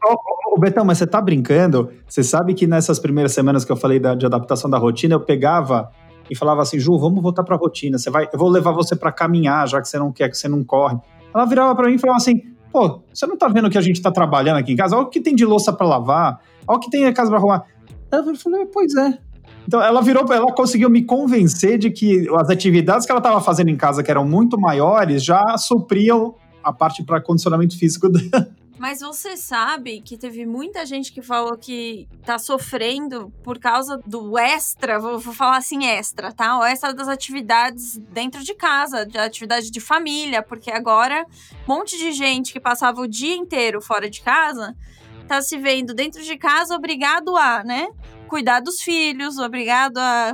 Ô, Betão, mas você tá brincando? Você sabe que nessas primeiras semanas que eu falei da, de adaptação da rotina, eu pegava e falava assim, Ju, vamos voltar pra rotina. Você vai, eu vou levar você para caminhar, já que você não quer, que você não corre. Ela virava para mim e falava assim, pô, você não tá vendo que a gente tá trabalhando aqui em casa? Olha o que tem de louça para lavar, olha o que tem a casa para arrumar. Eu falei, pois é. Então ela virou, ela conseguiu me convencer de que as atividades que ela estava fazendo em casa, que eram muito maiores, já supriam a parte para condicionamento físico dela. Mas você sabe que teve muita gente que falou que tá sofrendo por causa do extra, vou, vou, falar assim extra, tá? O extra das atividades dentro de casa, de atividade de família, porque agora um monte de gente que passava o dia inteiro fora de casa tá se vendo dentro de casa obrigado a, né? Cuidar dos filhos, obrigado a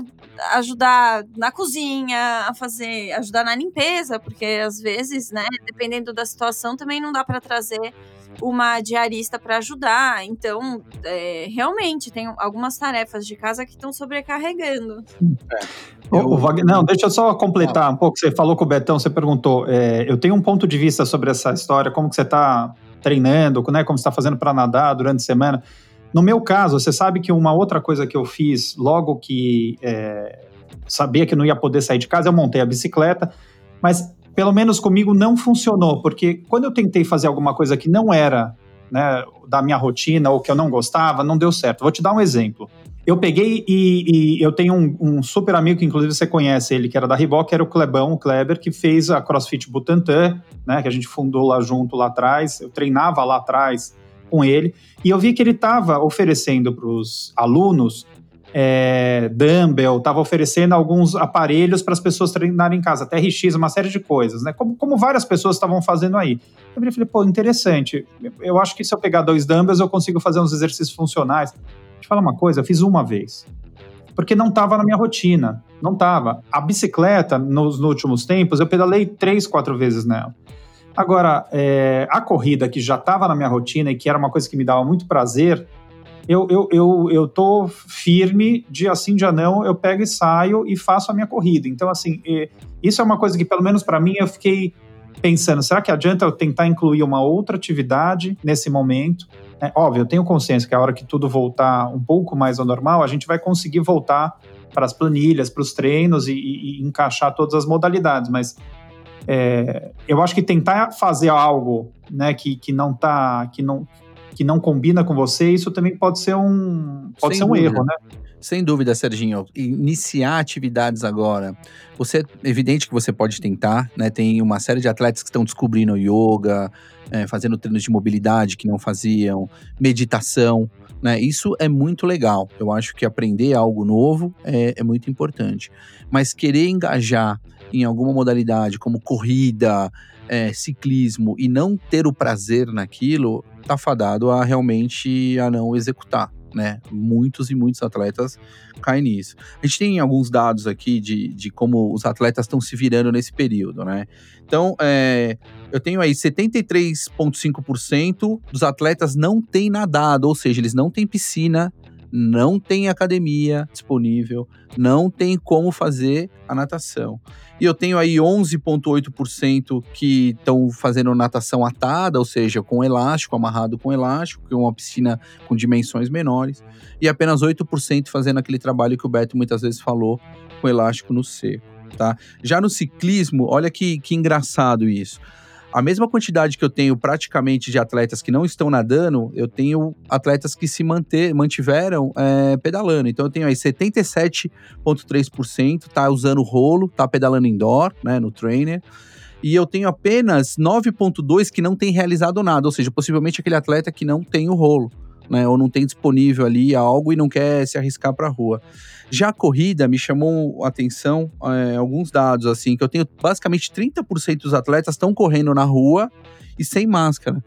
ajudar na cozinha, a fazer, ajudar na limpeza, porque às vezes, né, dependendo da situação, também não dá para trazer uma diarista para ajudar. Então, é, realmente, tem algumas tarefas de casa que estão sobrecarregando. É. Eu... Wagner, não, deixa eu só completar um pouco. Você falou com o Betão, você perguntou. É, eu tenho um ponto de vista sobre essa história, como que você está treinando, né, como está fazendo para nadar durante a semana. No meu caso, você sabe que uma outra coisa que eu fiz logo que é, sabia que não ia poder sair de casa, eu montei a bicicleta, mas pelo menos comigo não funcionou, porque quando eu tentei fazer alguma coisa que não era né, da minha rotina ou que eu não gostava, não deu certo. Vou te dar um exemplo. Eu peguei e, e eu tenho um, um, super amigo que inclusive você conhece ele, que era da Reebok, que era o Clebão, o Kleber, que fez a CrossFit Butantã, né, que a gente fundou lá junto lá atrás. Eu treinava lá atrás com ele e eu vi que ele estava oferecendo para os alunos é, dumbbell, estava oferecendo alguns aparelhos para as pessoas treinarem em casa, TRX, uma série de coisas, né? Como, como várias pessoas estavam fazendo aí. Eu falei, pô, interessante. Eu acho que se eu pegar dois dumbbells, eu consigo fazer uns exercícios funcionais. Eu falar uma coisa, eu fiz uma vez. Porque não estava na minha rotina. Não estava. A bicicleta, nos, nos, últimos tempos, eu pedalei três, quatro vezes nela. Agora, é, a corrida que já estava na minha rotina e que era uma coisa que me dava muito prazer, eu, eu, eu, eu tô firme, dia sim, dia não, eu pego e saio e faço a minha corrida. Então, assim, isso é uma coisa que, pelo menos para mim, eu fiquei pensando, será que adianta eu tentar incluir uma outra atividade nesse momento? É, óbvio, eu tenho consciência que a hora que tudo voltar um pouco mais ao normal, a gente vai conseguir voltar para as planilhas, para os treinos e, e, e, encaixar todas as modalidades, mas é, eu acho que tentar fazer algo né, que, que não tá, que não, que não combina com você, isso também pode ser um, pode ser um erro, né? Sem dúvida, Serginho. Iniciar atividades agora. Você, é evidente que você pode tentar, né? Tem uma série de atletas que estão descobrindo yoga, é, fazendo treinos de mobilidade que não faziam, meditação, né? Isso é muito legal. Eu acho que aprender algo novo é, é muito importante. Mas querer engajar em alguma modalidade, como corrida, é, ciclismo, e não ter o prazer naquilo, tá fadado a realmente a não executar. Né? Muitos e muitos atletas caem nisso. A gente tem alguns dados aqui de, de como os atletas estão se virando nesse período, né? Então, é, eu tenho aí 73,5% dos atletas não têm nadado, ou seja, eles não têm piscina não tem academia disponível, não tem como fazer a natação. E eu tenho aí 11,8% que estão fazendo natação atada, ou seja, com elástico, amarrado com elástico, que é uma piscina com dimensões menores, e apenas 8% fazendo aquele trabalho que o Beto muitas vezes falou, com elástico no seco. Tá? Já no ciclismo, olha que, que engraçado isso a mesma quantidade que eu tenho praticamente de atletas que não estão nadando, eu tenho atletas que se manter, mantiveram é, pedalando. Então eu tenho aí 77,3% tá usando rolo, tá pedalando indoor, né, no trainer. E eu tenho apenas 9,2% que não tem realizado nada, ou seja, possivelmente aquele atleta que não tem o rolo né, ou não tem disponível ali algo e não quer se arriscar para a rua. Já a corrida me chamou a atenção é, alguns dados assim, que eu tenho basicamente 30% dos atletas estão correndo na rua e sem máscara.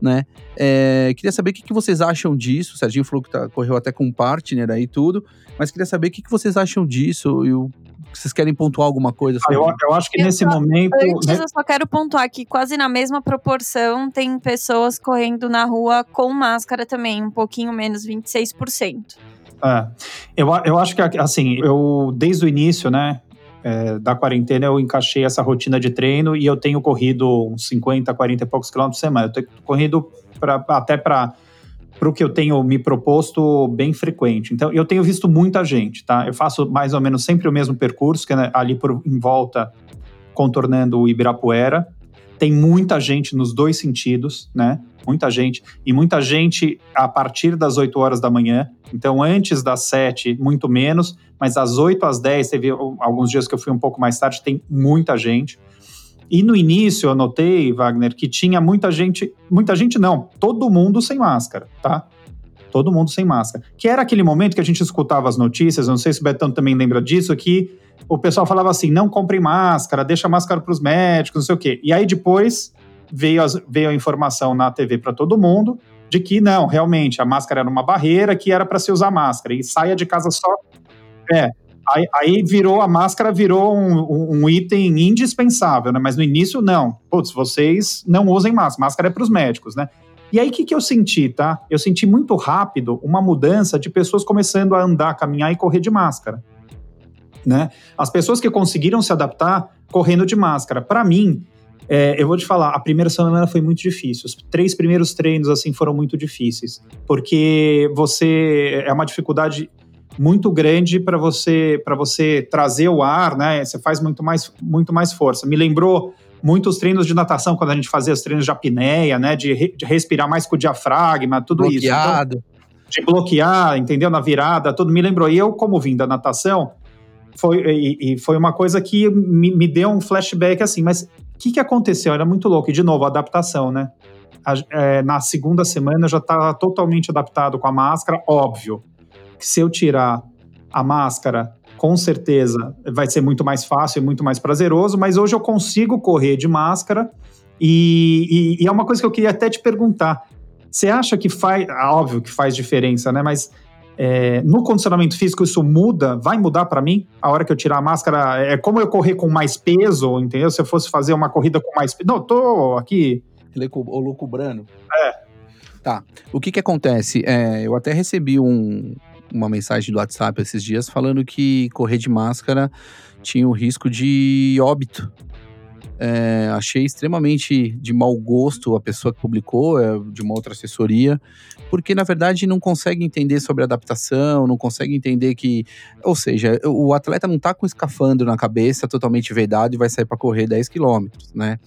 Né? É, queria saber o que, que, vocês acham disso. O Serginho falou que tá, correu até com um partner aí e tudo, mas queria saber o que, que vocês acham disso e o vocês querem pontuar alguma coisa? Ah, eu, eu, acho que eu nesse só, momento. Antes, né? eu só quero pontuar que quase na mesma proporção tem pessoas correndo na rua com máscara também, um pouquinho menos, 26%. É, eu, eu acho que, assim, eu desde o início, né, é, da quarentena, eu encaixei essa rotina de treino e eu tenho corrido uns 50, 40 e poucos quilômetros por semana. Eu tenho corrido pra, até para para o que eu tenho me proposto bem frequente. Então, eu tenho visto muita gente, tá? Eu faço mais ou menos sempre o mesmo percurso, que é ali por em volta, contornando o Ibirapuera. Tem muita gente nos dois sentidos, né? Muita gente. E muita gente a partir das 8 horas da manhã. Então, antes das 7, muito menos. Mas das 8 às 10, teve alguns dias que eu fui um pouco mais tarde, tem muita gente. E no início eu notei, Wagner, que tinha muita gente, muita gente não, todo mundo sem máscara, tá? Todo mundo sem máscara. Que era aquele momento que a gente escutava as notícias, não sei se o Betão também lembra disso, que o pessoal falava assim: não compre máscara, deixa máscara para os médicos, não sei o quê. E aí depois veio, as, veio a informação na TV para todo mundo de que não, realmente, a máscara era uma barreira, que era para se usar máscara. E saia de casa só. É, Aí, aí, virou, a máscara virou um, um, item indispensável, né? Mas no início, não. Putz, vocês não usem máscara. Máscara é para os médicos, né? E aí, o que, que eu senti, tá? Eu senti muito rápido uma mudança de pessoas começando a andar, caminhar e correr de máscara. Né? As pessoas que conseguiram se adaptar correndo de máscara. Para mim, é, eu vou te falar, a primeira semana foi muito difícil. Os três primeiros treinos, assim, foram muito difíceis. Porque você... É uma dificuldade muito grande para você para você trazer o ar, né? Você faz muito mais muito mais força. Me lembrou muitos treinos de natação quando a gente fazia os treinos de apneia, né? De, re, de respirar mais com o diafragma, tudo Bloqueado. isso. Então, de bloquear, entendeu? Na virada, tudo me lembrou. E eu, como vim da natação, foi e, e foi uma coisa que me, me, deu um flashback assim. Mas o que, que aconteceu? Era muito louco. E de novo, adaptação, né? A, é, na segunda semana eu já estava totalmente adaptado com a máscara, óbvio que se eu tirar a máscara, com certeza vai ser muito mais fácil e muito mais prazeroso, mas hoje eu consigo correr de máscara e, e, e é uma coisa que eu queria até te perguntar. Você acha que faz. Óbvio que faz diferença, né? Mas é, no condicionamento físico isso muda? Vai mudar para mim? A hora que eu tirar a máscara, é como eu correr com mais peso, entendeu? Se eu fosse fazer uma corrida com mais peso. Não, tô aqui. O lucubrano. É. Tá. O que que acontece? É, eu até recebi um, uma mensagem do WhatsApp esses dias falando que correr de máscara tinha o risco de óbito é, achei extremamente de mau gosto a pessoa que publicou, é, de uma outra assessoria, porque na verdade não consegue entender sobre adaptação, não consegue entender que. Ou seja, o atleta não está com escafandro na cabeça, totalmente vedado e vai sair para correr 10 quilômetros, né?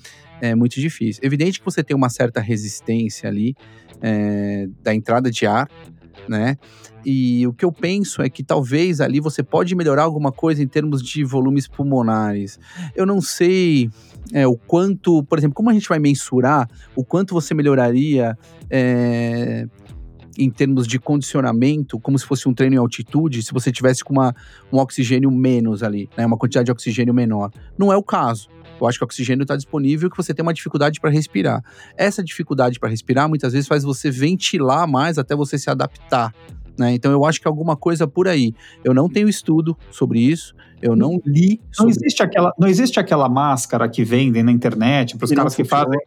É muito difícil. Evidente que você tem uma certa resistência ali é, da entrada de ar, né? E o que eu penso é que talvez ali você pode melhorar alguma coisa em termos de volumes pulmonares. Eu não sei é, o quanto, por exemplo, como a gente vai mensurar o quanto você melhoraria é, em termos de condicionamento, como se fosse um treino em altitude, se você tivesse com uma, um oxigênio menos ali, né, uma quantidade de oxigênio menor. Não é o caso. Eu acho que o oxigênio está disponível que você tem uma dificuldade para respirar. Essa dificuldade para respirar muitas vezes faz você ventilar mais até você se adaptar. Né? Então eu acho que alguma coisa por aí. Eu não tenho estudo sobre isso, eu não li. Não existe aquela, não existe aquela máscara que vendem na internet para os caras que fazem.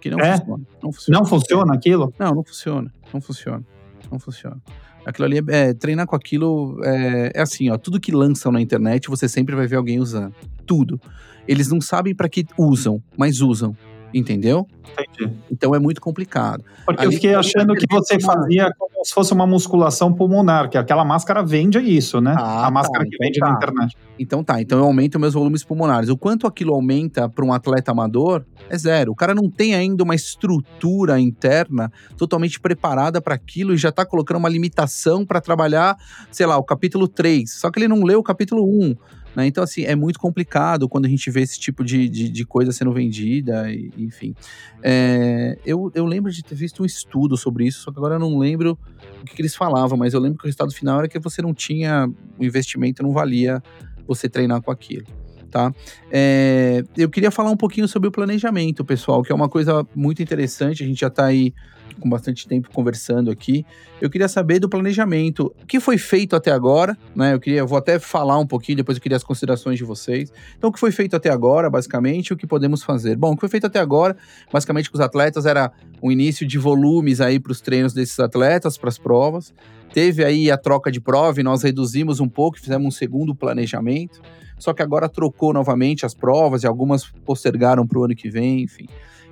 Que não, é? funciona, não funciona. Não funciona aquilo? Não, não funciona. Não funciona. Não funciona. Aquilo ali é, é treinar com aquilo é, é, assim, ó, tudo que lançam na internet você sempre vai ver alguém usando. Tudo. Eles não sabem para que usam, mas usam. Entendeu? Entendi. Então é muito complicado. Porque eu fiquei achando que você fazia como se fosse uma musculação pulmonar, que aquela máscara vende isso, né? Ah, a máscara tá, que então vende tá. na internet. Então tá, então eu aumento meus volumes pulmonares. O quanto aquilo aumenta para um atleta amador é zero. O cara não tem ainda uma estrutura interna totalmente preparada para aquilo e já tá colocando uma limitação para trabalhar, sei lá, o capítulo 3. Só que ele não leu o capítulo 1. Né? Então, assim, é muito complicado quando a gente vê esse tipo de, de, de coisa sendo vendida, e, enfim. É, eu, eu lembro de ter visto um estudo sobre isso, só que agora eu não lembro o que, que eles falavam, mas eu lembro que o resultado final era que você não tinha, o investimento não valia você treinar com aquilo. Tá? É, eu queria falar um pouquinho sobre o planejamento, pessoal, que é uma coisa muito interessante. A gente já está aí com bastante tempo conversando aqui. Eu queria saber do planejamento. O que foi feito até agora, né? Eu queria, vou até falar um pouquinho, depois eu queria as considerações de vocês. Então, o que foi feito até agora, basicamente, o que podemos fazer? Bom, o que foi feito até agora, basicamente com os atletas, era um início de volumes aí para os treinos desses atletas, para as provas. Teve aí a troca de prova e nós reduzimos um pouco, fizemos um segundo planejamento. Só que agora trocou novamente as provas e algumas postergaram para o ano que vem, enfim.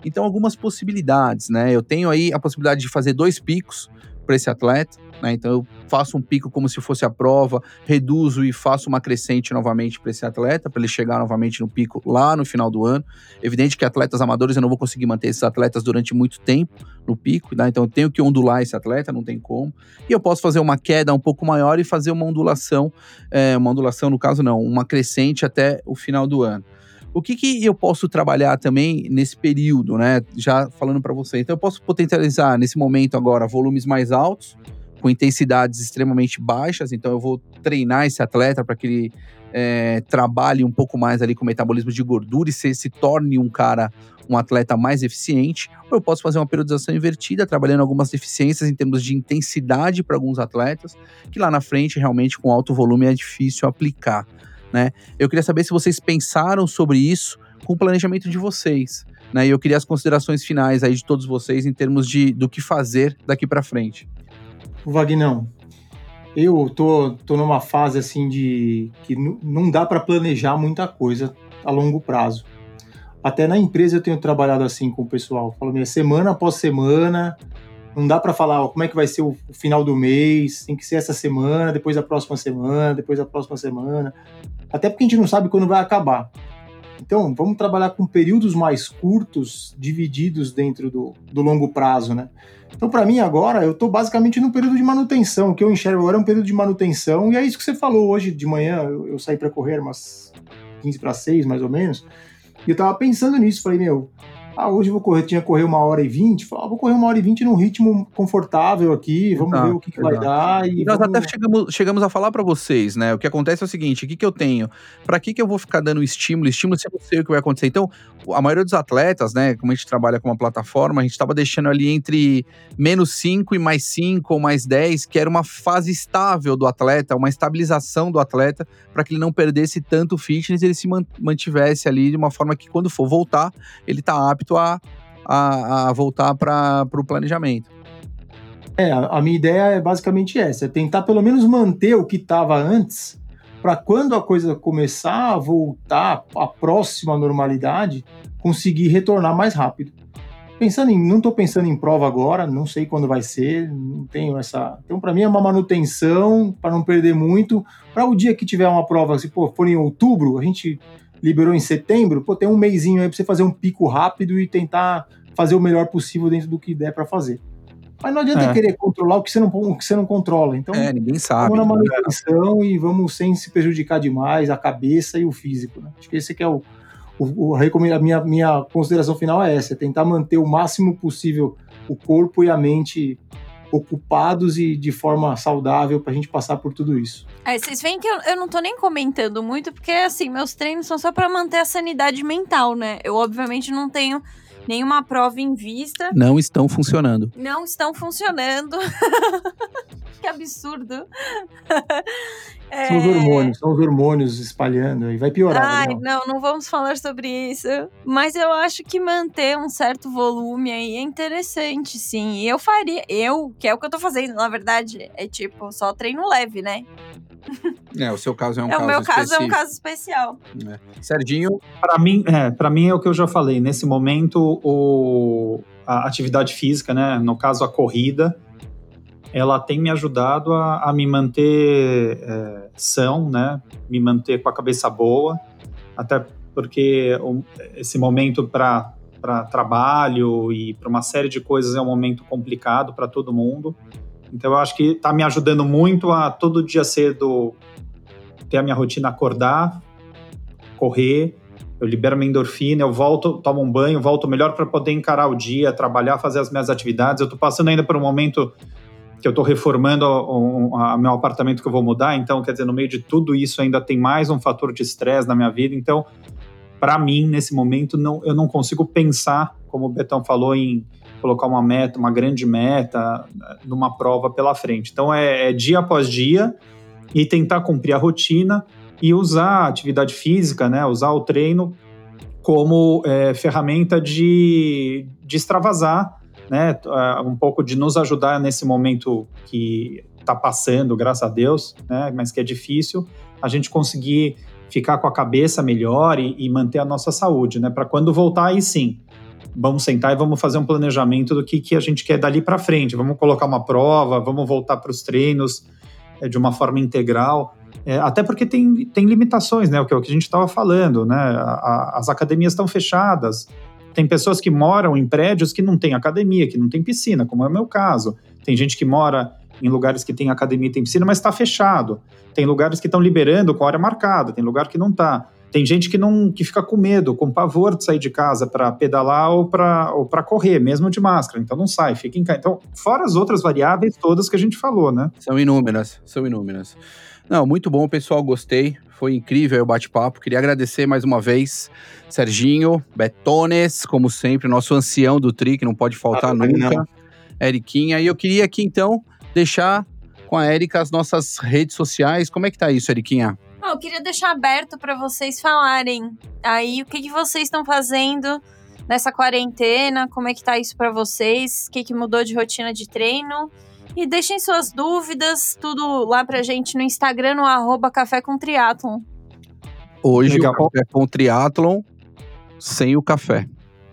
Então, algumas possibilidades, né? Eu tenho aí a possibilidade de fazer dois picos para esse atleta, né? Então, eu faço um pico como se fosse a prova, reduzo e faço uma crescente novamente para esse atleta, para ele chegar novamente no pico lá no final do ano. Evidente que atletas amadores eu não vou conseguir manter esses atletas durante muito tempo no pico, né? Então, eu tenho que ondular esse atleta, não tem como. E eu posso fazer uma queda um pouco maior e fazer uma ondulação, é, uma ondulação, no caso, não, uma crescente até o final do ano. O que, que eu posso trabalhar também nesse período, né? Já falando para você. Então, eu posso potencializar nesse momento agora volumes mais altos, com intensidades extremamente baixas. Então, eu vou treinar esse atleta para que ele é, trabalhe um pouco mais ali com o metabolismo de gordura e se, se torne um cara, um atleta mais eficiente. Ou eu posso fazer uma periodização invertida, trabalhando algumas deficiências em termos de intensidade para alguns atletas, que lá na frente, realmente, com alto volume, é difícil aplicar né? Eu queria saber se vocês pensaram sobre isso com o planejamento de vocês, né? E eu queria as considerações finais aí de todos vocês em termos de do que fazer daqui para frente. O Vagnão, eu tô, tô numa fase assim de que não dá para planejar muita coisa a longo prazo. Até na empresa eu tenho trabalhado assim com o pessoal. Falo, minha semana após semana, não dá para falar ó, como é que vai ser o, final do mês, tem que ser essa semana, depois a próxima semana, depois a próxima semana. Até porque a gente não sabe quando vai acabar. Então, vamos trabalhar com períodos mais curtos, divididos dentro do, do longo prazo, né? Então, para mim, agora, eu estou basicamente no período de manutenção. O que eu enxergo agora é um período de manutenção, e é isso que você falou hoje de manhã. Eu, eu saí para correr umas 15 para 6, mais ou menos, e eu estava pensando nisso. Falei, meu, Ah, hoje eu vou correr, tinha que correr uma hora e vinte. Falei, ah, vou correr uma hora e vinte num ritmo confortável aqui, vamos ver o que, que vai dar. E E nós vamos... até chegamos, chegamos a falar pra vocês, né? O que acontece é o seguinte: o que, que eu tenho? Pra que, que eu vou ficar dando estímulo? Estímulo se eu não sei o que vai acontecer. Então, a maioria dos atletas, né? Como a gente trabalha com uma plataforma, a gente tava deixando ali entre menos 5 e mais 5 ou mais 10, que era uma fase estável do atleta, uma estabilização do atleta, para que ele não perdesse tanto fitness, ele se man- mantivesse ali de uma forma que, quando for voltar, ele tá apto a, a, a voltar para o planejamento. É, a, minha ideia é basicamente essa: é tentar pelo menos manter o que estava antes, para quando a coisa começar a voltar à próxima normalidade, conseguir retornar mais rápido. Pensando em, não estou pensando em prova agora, não sei quando vai ser, não tenho essa. Então, para mim é uma manutenção para não perder muito. Para o dia que tiver uma prova, se for em outubro, a gente liberou em setembro, pô, tem um mêsinho aí para você fazer um pico rápido e tentar fazer o melhor possível dentro do que der para fazer. Mas não adianta É. querer controlar o que você não, o que você não controla. Então, É, ninguém sabe. vamos na né? manutenção e vamos sem se prejudicar demais a cabeça e o físico. Né? Acho que esse que é o, o, o a minha, minha consideração final é essa: é tentar manter o máximo possível o corpo e a mente ocupados e de forma saudável para a gente passar por tudo isso. É, vocês veem que eu, eu não tô nem comentando muito, porque assim, meus treinos são só pra manter a sanidade mental, né? Eu, obviamente, não tenho nenhuma prova em vista. Não estão funcionando. Não estão funcionando. que absurdo. É, São os hormônios, são os hormônios espalhando e vai piorar. Ai, Daniel. não, não vamos falar sobre isso. Mas eu acho que manter um certo volume aí é interessante, sim. E eu faria, eu, que é o que eu tô fazendo, na verdade, é tipo, só treino leve, né? É, o seu caso é um é, caso o meu caso é um caso especial. É. Serginho, Para mim, é, para mim é o que eu já falei. Nesse momento, o, a atividade física, né, no caso a corrida, ela tem me ajudado a, a me manter é, são, né, me manter com a cabeça boa, até porque o- esse momento para para trabalho e para uma série de coisas é um momento complicado para todo mundo. Então eu acho que está me ajudando muito a todo dia cedo ter a minha rotina acordar, correr, eu libero minha endorfina, eu volto, tomo um banho, volto melhor para poder encarar o dia, trabalhar, fazer as minhas atividades. Eu estou passando ainda por um momento que eu estou reformando o, o meu apartamento que eu vou mudar, então, quer dizer, no meio de tudo isso ainda tem mais um fator de estresse na minha vida. Então, para mim, nesse momento, não, eu não consigo pensar, como o Betão falou, em colocar uma meta, uma grande meta, numa prova pela frente. Então, é, é dia após dia e tentar cumprir a rotina e usar a atividade física, né, usar o treino como é, ferramenta de, de extravasar, né, um pouco de nos ajudar nesse momento que está passando, graças a Deus, né, mas que é difícil, a gente conseguir ficar com a cabeça melhor e, e manter a nossa saúde, né, para quando voltar aí sim, vamos sentar e vamos fazer um planejamento do que, que a gente quer dali para frente, vamos colocar uma prova, vamos voltar para os treinos é, de uma forma integral, é, até porque tem, tem limitações, né? O que, o que a gente estava falando, né? A- a- as academias estão fechadas. Tem pessoas que moram em prédios que não tem academia, que não tem piscina, como é o meu caso. Tem gente que mora em lugares que tem academia e tem piscina, mas está fechado. Tem lugares que estão liberando com hora marcada, tem lugar que não está. Tem gente que não que fica com medo, com pavor de sair de casa para pedalar ou para ou para correr, mesmo de máscara. Então não sai, fica em casa. Então, fora as outras variáveis todas que a gente falou, né? são inúmeras, são inúmeras. Não, muito bom, pessoal, gostei. Foi incrível o bate-papo. Queria agradecer mais uma vez, Serginho, Betones, como sempre, nosso ancião do Tri, que não pode faltar Ah, nunca. não. Eriquinha. E eu queria aqui, então, deixar com a Erika as nossas redes sociais. Como é que tá isso, Eriquinha? Eu queria deixar aberto para vocês falarem aí o que, que vocês estão fazendo nessa quarentena, como é que tá isso para vocês, o que, que mudou de rotina de treino. E deixem suas dúvidas, tudo lá pra gente no Instagram, no arroba Café com Triatlon. Hoje Legal. o café com triatlon sem o café.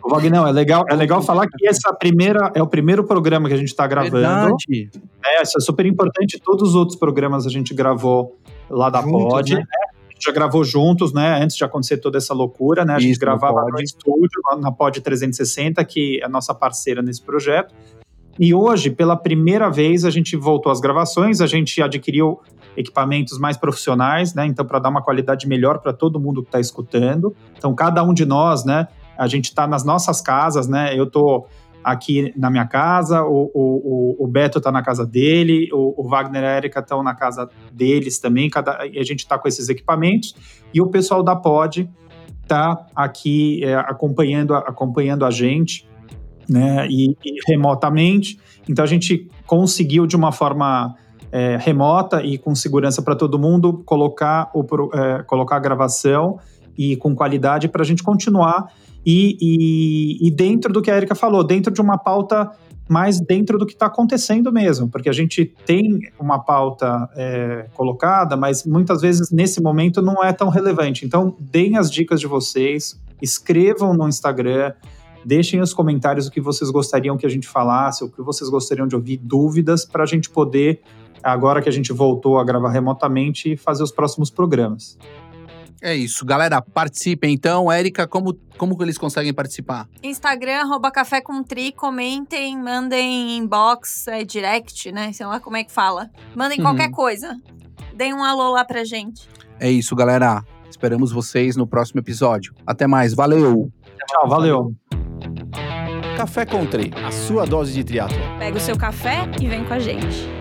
Wagner, é legal, é legal falar que essa primeira é o primeiro programa que a gente está gravando. Verdade. É, isso é super importante. Todos os outros programas a gente gravou lá da Juntos, Pod. né? né? A gente já gravou juntos, né? Antes de acontecer toda essa loucura, né? A gente Isso, gravava no estúdio, lá na Pod 360, que é a nossa parceira nesse projeto. E hoje, pela primeira vez, a gente voltou às gravações, a gente adquiriu equipamentos mais profissionais, né? Então, para dar uma qualidade melhor para todo mundo que está escutando. Então, cada um de nós, né? A gente está nas nossas casas, né? Eu tô aqui na minha casa, o, o, o Beto está na casa dele, o, o Wagner e a Erika estão na casa deles também, cada, e a gente está com esses equipamentos, e o pessoal da Pod está aqui é, acompanhando, acompanhando a gente, né, e, e, remotamente, então a gente conseguiu de uma forma é, remota e com segurança para todo mundo colocar, o, é, colocar a gravação e com qualidade para a gente continuar e, e, e, dentro do que a Erika falou, dentro de uma pauta mais dentro do que está acontecendo mesmo, porque a gente tem uma pauta é, colocada, mas muitas vezes nesse momento não é tão relevante. Então, deem as dicas de vocês, escrevam no Instagram, deixem os comentários o que vocês gostariam que a gente falasse, o que vocês gostariam de ouvir, dúvidas, para a gente poder, agora que a gente voltou a gravar remotamente, fazer os próximos programas. É isso, galera, participem então. Érica, como, como que eles conseguem participar? Instagram, arroba café com tri, comentem, mandem inbox, é, direct, né? Sei lá como é que fala. Mandem uhum. qualquer coisa. Deem um alô lá pra gente. É isso, galera. Esperamos vocês no próximo episódio. Até mais, valeu! Tchau, valeu! Café com Tri, a sua dose de triatlo. Pega o seu café e vem com a gente.